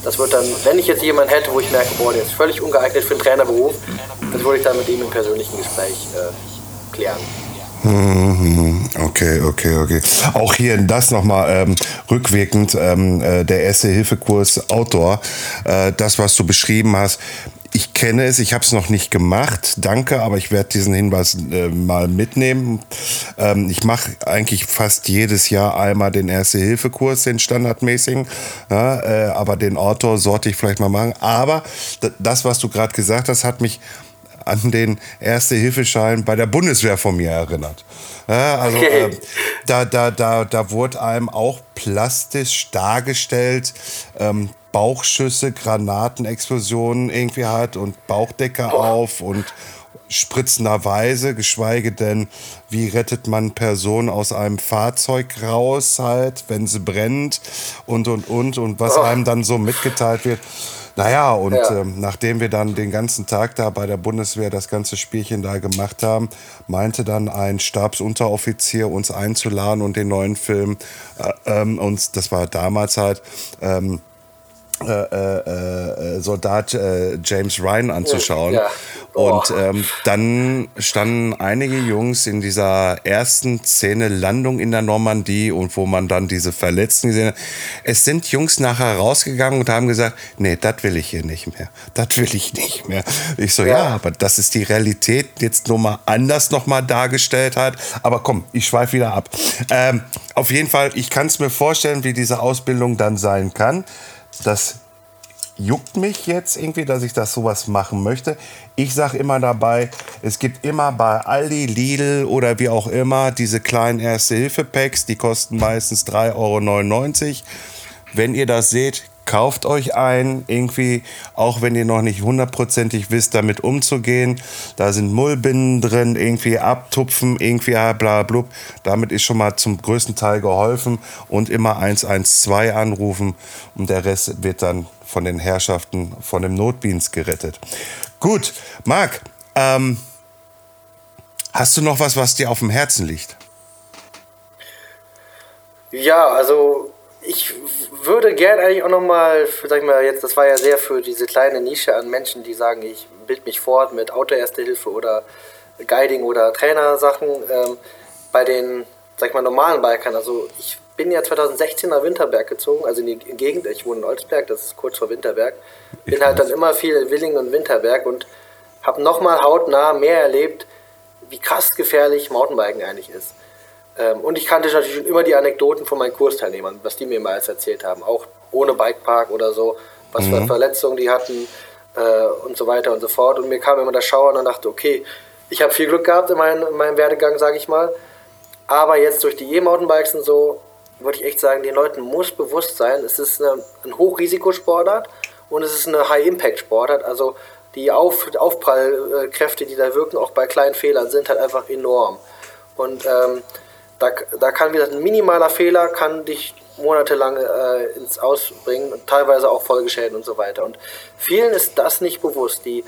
Das wird dann, wenn ich jetzt jemanden hätte, wo ich merke, boah, der ist völlig ungeeignet für einen Trainerberuf, das würde ich dann mit ihm im persönlichen Gespräch äh, klären. Mhm, okay, okay, okay. Auch hier das nochmal ähm, rückwirkend, ähm, äh, der Erste-Hilfe-Kurs Outdoor, äh, das, was du beschrieben hast. Ich kenne es, ich habe es noch nicht gemacht, danke, aber ich werde diesen Hinweis äh, mal mitnehmen. Ähm, ich mache eigentlich fast jedes Jahr einmal den Erste-Hilfe-Kurs, den standardmäßigen, ja, äh, aber den Outdoor sollte ich vielleicht mal machen. Aber das, was du gerade gesagt hast, hat mich an den Erste-Hilfeschein bei der Bundeswehr von mir erinnert. Ja, also okay. äh, da, da, da, da wurde einem auch plastisch dargestellt, ähm, Bauchschüsse, Granatenexplosionen irgendwie hat und Bauchdecker oh. auf und spritzenderweise, geschweige denn, wie rettet man Personen aus einem Fahrzeug raus, halt, wenn sie brennt und und und und was oh. einem dann so mitgeteilt wird. Naja, und ja. ähm, nachdem wir dann den ganzen Tag da bei der Bundeswehr das ganze Spielchen da gemacht haben, meinte dann ein Stabsunteroffizier uns einzuladen und den neuen Film äh, ähm, uns, das war damals halt, ähm, äh, äh, äh, Soldat äh, James Ryan anzuschauen. Ja. Und ähm, dann standen einige Jungs in dieser ersten Szene Landung in der Normandie und wo man dann diese Verletzten gesehen hat. Es sind Jungs nachher rausgegangen und haben gesagt, nee, das will ich hier nicht mehr. Das will ich nicht mehr. Ich so, ja, ja aber das ist die Realität jetzt nur mal anders nochmal dargestellt hat. Aber komm, ich schweife wieder ab. Ähm, auf jeden Fall, ich kann es mir vorstellen, wie diese Ausbildung dann sein kann das juckt mich jetzt irgendwie, dass ich das sowas machen möchte. Ich sage immer dabei, es gibt immer bei Aldi, Lidl oder wie auch immer diese kleinen Erste-Hilfe-Packs, die kosten meistens 3,99 Euro. Wenn ihr das seht, kauft euch ein, irgendwie, auch wenn ihr noch nicht hundertprozentig wisst, damit umzugehen. Da sind Mullbinden drin, irgendwie abtupfen, irgendwie bla blub. Damit ist schon mal zum größten Teil geholfen und immer 112 anrufen und der Rest wird dann von den Herrschaften von dem Notdienst gerettet. Gut, Marc, ähm, hast du noch was, was dir auf dem Herzen liegt? Ja, also ich würde gerne eigentlich auch nochmal, sag ich mal, jetzt, das war ja sehr für diese kleine Nische an Menschen, die sagen, ich bild mich fort mit Auto-Erste-Hilfe oder Guiding oder Trainersachen. Ähm, bei den, sag ich mal, normalen Bikern, also ich bin ja 2016 nach Winterberg gezogen, also in die Gegend. Ich wohne in Olsberg, das ist kurz vor Winterberg. Bin ich halt weiß. dann immer viel in Willingen und Winterberg und habe nochmal hautnah mehr erlebt, wie krass gefährlich Mountainbiken eigentlich ist. Ähm, und ich kannte natürlich schon immer die Anekdoten von meinen Kursteilnehmern, was die mir mal erzählt haben, auch ohne Bikepark oder so, was mhm. für Verletzungen die hatten äh, und so weiter und so fort. Und mir kam immer der Schauer und dachte, okay, ich habe viel Glück gehabt in, mein, in meinem Werdegang, sage ich mal. Aber jetzt durch die E-Mountainbikes und so, würde ich echt sagen, den Leuten muss bewusst sein, es ist eine, ein Hochrisikosportart und es ist eine High-Impact-Sportart. Also die Auf Aufprallkräfte, die da wirken, auch bei kleinen Fehlern, sind halt einfach enorm. Und ähm, da, da kann wieder ein minimaler Fehler kann dich monatelang äh, ins Ausbringen und teilweise auch Folgeschäden und so weiter. Und vielen ist das nicht bewusst. Die,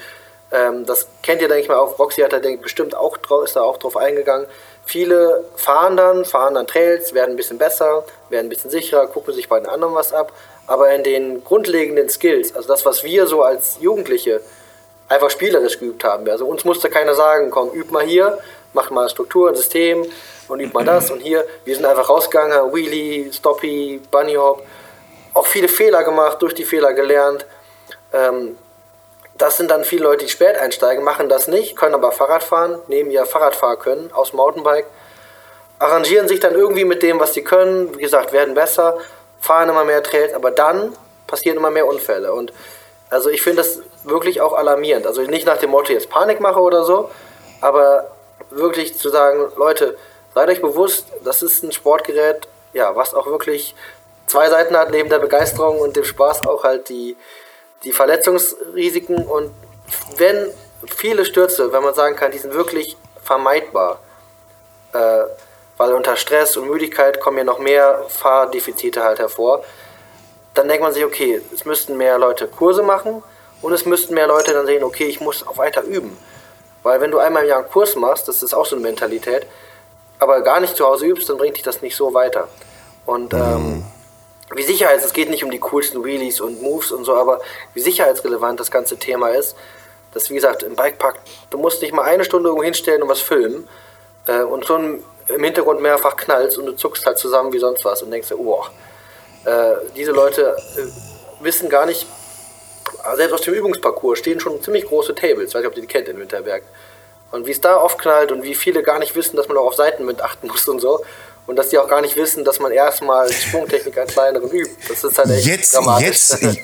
ähm, das kennt ihr, denke ich mal, auch. Roxy hat da denk, bestimmt auch drauf, ist da auch drauf eingegangen. Viele fahren dann, fahren dann Trails, werden ein bisschen besser, werden ein bisschen sicherer, gucken sich bei den anderen was ab. Aber in den grundlegenden Skills, also das, was wir so als Jugendliche einfach spielerisch geübt haben, also uns musste keiner sagen, komm, üb mal hier, mach mal Struktur, ein System und üb mal das. Und hier, wir sind einfach rausgegangen, Wheelie, Stoppy, Bunny Hop, auch viele Fehler gemacht, durch die Fehler gelernt. Ähm, das sind dann viele Leute, die spät einsteigen, machen das nicht, können aber Fahrrad fahren, nehmen ihr Fahrradfahren können aus Mountainbike, arrangieren sich dann irgendwie mit dem, was sie können, wie gesagt, werden besser, fahren immer mehr Trails, aber dann passieren immer mehr Unfälle. Und also ich finde das wirklich auch alarmierend. Also nicht nach dem Motto jetzt Panik mache oder so, aber wirklich zu sagen, Leute, seid euch bewusst, das ist ein Sportgerät, ja, was auch wirklich zwei Seiten hat, neben der Begeisterung und dem Spaß auch halt die, die Verletzungsrisiken und wenn viele Stürze, wenn man sagen kann, die sind wirklich vermeidbar, äh, weil unter Stress und Müdigkeit kommen ja noch mehr Fahrdefizite halt hervor, dann denkt man sich, okay, es müssten mehr Leute Kurse machen und es müssten mehr Leute dann sehen, okay, ich muss auch weiter üben. Weil wenn du einmal im Jahr einen Kurs machst, das ist auch so eine Mentalität, aber gar nicht zu Hause übst, dann bringt dich das nicht so weiter. Und ähm, mhm wie sicherheits, es geht nicht um die coolsten Wheelies und Moves und so, aber wie sicherheitsrelevant das ganze Thema ist, dass wie gesagt im Bikepark, du musst nicht mal eine Stunde irgendwo hinstellen und was filmen äh, und schon im Hintergrund mehrfach knallst und du zuckst halt zusammen wie sonst was und denkst dir, oh, äh, diese Leute äh, wissen gar nicht, selbst aus dem Übungsparcours stehen schon ziemlich große Tables, ich weiß nicht, ob ihr die kennt in Winterberg. Und wie es da oft knallt und wie viele gar nicht wissen, dass man auch auf Seitenwind achten muss und so und dass die auch gar nicht wissen, dass man erstmal Sprungtechnik an kleineren übt. Das ist halt echt jetzt,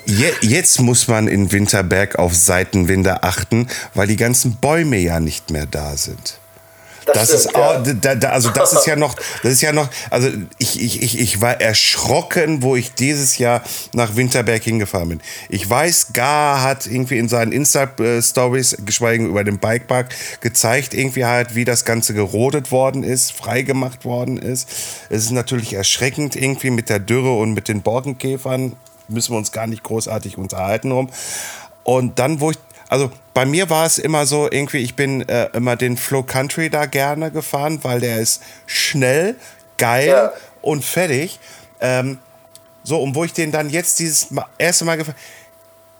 Jetzt, jetzt muss man in Winterberg auf Seitenwinde achten, weil die ganzen Bäume ja nicht mehr da sind. Das, das stimmt, ist auch, ja. da, da, also das ist ja noch, das ist ja noch, also ich, ich, ich, ich war erschrocken, wo ich dieses Jahr nach Winterberg hingefahren bin. Ich weiß, Gar hat irgendwie in seinen Insta-Stories, geschweige über den Bikepark, gezeigt, irgendwie halt, wie das Ganze gerodet worden ist, freigemacht worden ist. Es ist natürlich erschreckend irgendwie mit der Dürre und mit den Borkenkäfern. Müssen wir uns gar nicht großartig unterhalten um. Und dann, wo ich also bei mir war es immer so, irgendwie, ich bin äh, immer den Flow Country da gerne gefahren, weil der ist schnell, geil ja. und fertig. Ähm, so, und wo ich den dann jetzt dieses erste Mal gefahren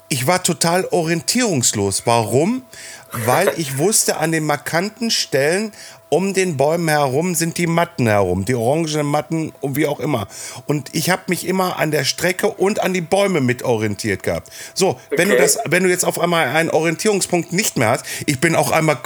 ich war total orientierungslos. Warum? Weil ich wusste, an den markanten Stellen um den Bäumen herum sind die Matten herum, die orangenen Matten und wie auch immer. Und ich habe mich immer an der Strecke und an die Bäume mit orientiert gehabt. So, okay. wenn du das, wenn du jetzt auf einmal einen Orientierungspunkt nicht mehr hast, ich bin auch einmal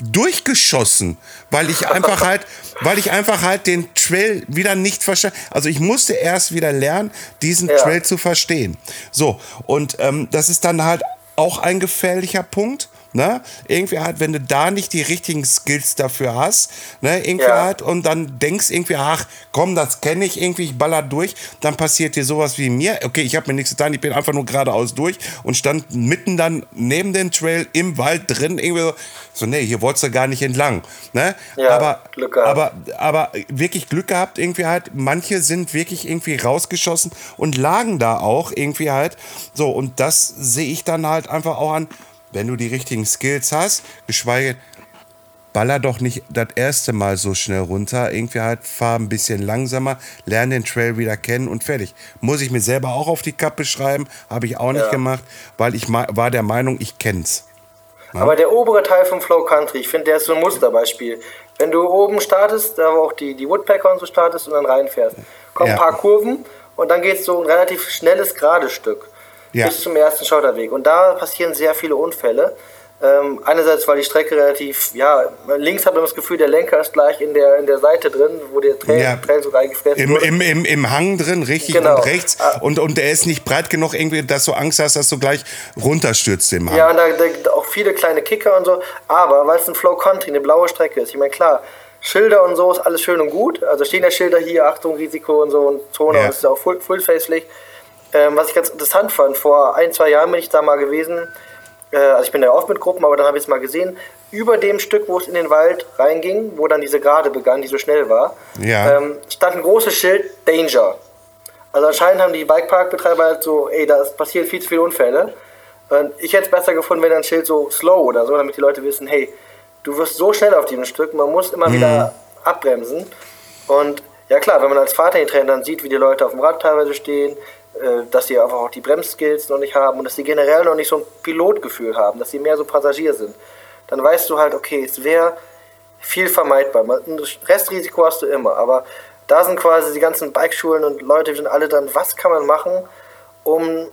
durchgeschossen, weil ich einfach halt, weil ich einfach halt den Trail wieder nicht verstehe. Also ich musste erst wieder lernen, diesen ja. Trail zu verstehen. So, und ähm, das ist dann halt auch ein gefährlicher Punkt. Ne? Irgendwie halt, wenn du da nicht die richtigen Skills dafür hast, ne? irgendwie ja. halt, und dann denkst irgendwie, ach komm, das kenne ich irgendwie, ich baller durch, dann passiert dir sowas wie mir. Okay, ich habe mir nichts getan, ich bin einfach nur geradeaus durch und stand mitten dann neben dem Trail im Wald drin, irgendwie so, so nee, hier wolltest du gar nicht entlang. Ne? Ja, aber, aber, aber wirklich Glück gehabt, irgendwie halt, manche sind wirklich irgendwie rausgeschossen und lagen da auch irgendwie halt. So, und das sehe ich dann halt einfach auch an wenn du die richtigen Skills hast, geschweige baller doch nicht das erste Mal so schnell runter. Irgendwie halt fahr ein bisschen langsamer, lerne den Trail wieder kennen und fertig. Muss ich mir selber auch auf die Kappe schreiben, habe ich auch nicht ja. gemacht, weil ich war der Meinung, ich kenn's. Ja? Aber der obere Teil vom Flow Country, ich finde, der ist so ein Musterbeispiel. Wenn du oben startest, da wo auch die, die Woodpecker und so startest und dann reinfährst, kommen ja. ein paar Kurven und dann geht es so ein relativ schnelles, gerades Stück ja. bis zum ersten Schotterweg. Und da passieren sehr viele Unfälle. Ähm, einerseits, weil die Strecke relativ, ja, links hat man das Gefühl, der Lenker ist gleich in der, in der Seite drin, wo der Trail, ja. Trail sogar eingefräst Im, Im, im, Im Hang drin, richtig genau. und rechts. Ah. Und, und der ist nicht breit genug, irgendwie, dass du Angst hast, dass du gleich runterstürzt im Hang. Ja, und da, da auch viele kleine Kicker und so. Aber weil es ein Flow Country, eine blaue Strecke ist, ich meine, klar, Schilder und so ist alles schön und gut. Also stehen ja Schilder hier, Achtung, Risiko und so und Zone, ja. das ist auch Full-Face-Pflicht. Ähm, was ich ganz interessant fand, vor ein, zwei Jahren bin ich da mal gewesen äh, also ich bin da oft mit Gruppen, aber dann habe ich es mal gesehen, über dem Stück, wo es in den Wald reinging, wo dann diese Gerade begann, die so schnell war, ja. ähm, stand ein großes Schild Danger. Also anscheinend haben die Bikepark-Betreiber halt so, ey, da passieren viel zu viele Unfälle. Und ich hätte es besser gefunden, wenn ein Schild so slow oder so, damit die Leute wissen, hey, du wirst so schnell auf diesem Stück, man muss immer mhm. wieder abbremsen. Und ja klar, wenn man als Fahrtrainer dann sieht, wie die Leute auf dem Rad teilweise stehen, dass sie einfach auch die Bremskills noch nicht haben und dass sie generell noch nicht so ein Pilotgefühl haben, dass sie mehr so Passagier sind, dann weißt du halt, okay, es wäre viel vermeidbar. Ein Restrisiko hast du immer, aber da sind quasi die ganzen Bikeschulen und Leute, sind alle dann, was kann man machen, um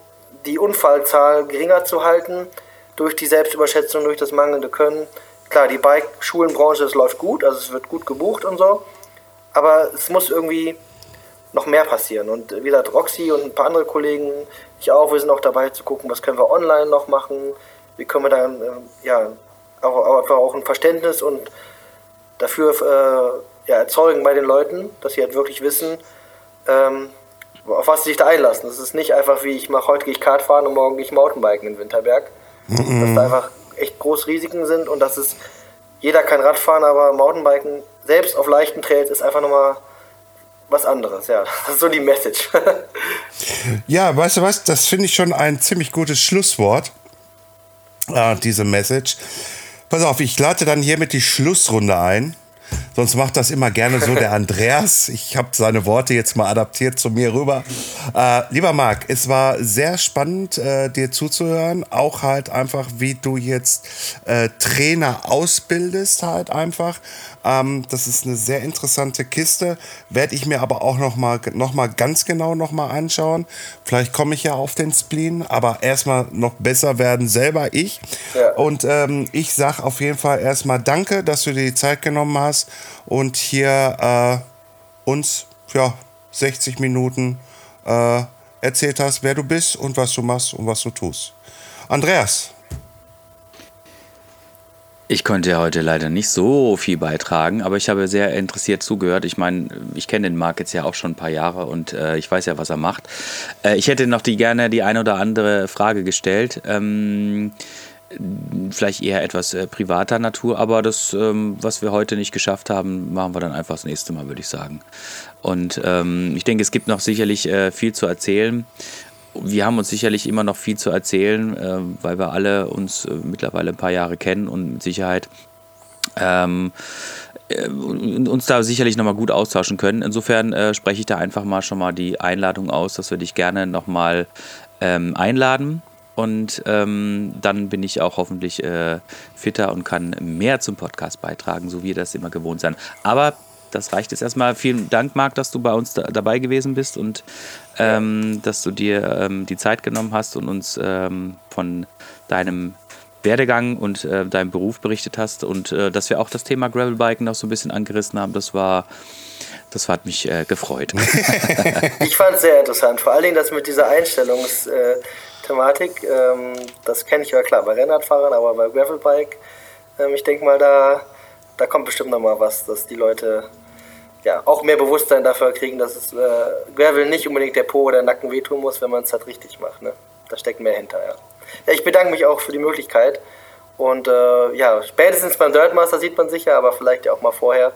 die Unfallzahl geringer zu halten durch die Selbstüberschätzung, durch das mangelnde Können. Klar, die Bike-Schulenbranche, es läuft gut, also es wird gut gebucht und so, aber es muss irgendwie noch mehr passieren. Und wie gesagt, Roxy und ein paar andere Kollegen, ich auch, wir sind auch dabei zu gucken, was können wir online noch machen, wie können wir dann äh, ja, auch, einfach auch ein Verständnis und dafür äh, ja, erzeugen bei den Leuten, dass sie halt wirklich wissen, ähm, auf was sie sich da einlassen. Das ist nicht einfach wie, ich mache heute gehe ich Kart fahren und morgen gehe ich Mountainbiken in Winterberg. Mhm. Dass da einfach echt große Risiken sind und dass es, jeder kann Radfahren, aber Mountainbiken, selbst auf leichten Trails, ist einfach nochmal was anderes, ja. Das ist so die Message. ja, weißt du was, das finde ich schon ein ziemlich gutes Schlusswort, äh, diese Message. Pass auf, ich leite dann hiermit die Schlussrunde ein. Sonst macht das immer gerne so der Andreas. Ich habe seine Worte jetzt mal adaptiert zu mir rüber. Äh, lieber Marc, es war sehr spannend, äh, dir zuzuhören. Auch halt einfach, wie du jetzt äh, Trainer ausbildest, halt einfach. Ähm, das ist eine sehr interessante Kiste. Werde ich mir aber auch noch mal, noch mal ganz genau noch mal anschauen. Vielleicht komme ich ja auf den Spleen, aber erstmal noch besser werden selber ich. Ja. Und ähm, ich sage auf jeden Fall erstmal Danke, dass du dir die Zeit genommen hast und hier äh, uns ja, 60 Minuten äh, erzählt hast, wer du bist und was du machst und was du tust. Andreas. Ich konnte ja heute leider nicht so viel beitragen, aber ich habe sehr interessiert zugehört. Ich meine, ich kenne den Marc jetzt ja auch schon ein paar Jahre und äh, ich weiß ja, was er macht. Äh, ich hätte noch die gerne die eine oder andere Frage gestellt. Ähm, vielleicht eher etwas äh, privater Natur, aber das, ähm, was wir heute nicht geschafft haben, machen wir dann einfach das nächste Mal, würde ich sagen. Und ähm, ich denke, es gibt noch sicherlich äh, viel zu erzählen wir haben uns sicherlich immer noch viel zu erzählen, äh, weil wir alle uns äh, mittlerweile ein paar Jahre kennen und mit Sicherheit ähm, äh, uns da sicherlich nochmal gut austauschen können. Insofern äh, spreche ich da einfach mal schon mal die Einladung aus, dass wir dich gerne nochmal ähm, einladen. Und ähm, dann bin ich auch hoffentlich äh, fitter und kann mehr zum Podcast beitragen, so wie wir das immer gewohnt sind. Aber das reicht jetzt erstmal. Vielen Dank, Marc, dass du bei uns da, dabei gewesen bist und ähm, dass du dir ähm, die Zeit genommen hast und uns ähm, von deinem Werdegang und äh, deinem Beruf berichtet hast und äh, dass wir auch das Thema Gravelbiken noch so ein bisschen angerissen haben. Das war, das hat mich äh, gefreut. ich fand es sehr interessant, vor allen Dingen das mit dieser Einstellungsthematik. Ähm, das kenne ich ja klar bei Rennradfahrern, aber bei Gravelbike, ähm, ich denke mal, da, da kommt bestimmt noch mal was, dass die Leute ja, auch mehr Bewusstsein dafür kriegen, dass es äh, Gravel nicht unbedingt der Po oder der Nacken wehtun muss, wenn man es halt richtig macht. Ne? Da steckt mehr hinter, ja. ja. Ich bedanke mich auch für die Möglichkeit. Und äh, ja, spätestens beim Dirtmaster sieht man sich ja, aber vielleicht ja auch mal vorher.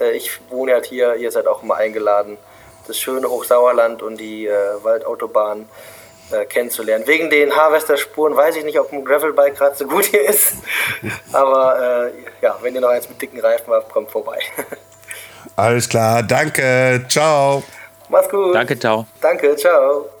Äh, ich wohne halt hier, ihr seid auch immer eingeladen, das schöne Hochsauerland und die äh, Waldautobahn äh, kennenzulernen. Wegen den Harvester-Spuren weiß ich nicht, ob ein Gravelbike gerade so gut hier ist. aber äh, ja, wenn ihr noch eins mit dicken Reifen habt, kommt vorbei. Alles klar, danke, ciao. Mach's gut. Danke, ciao. Danke, ciao.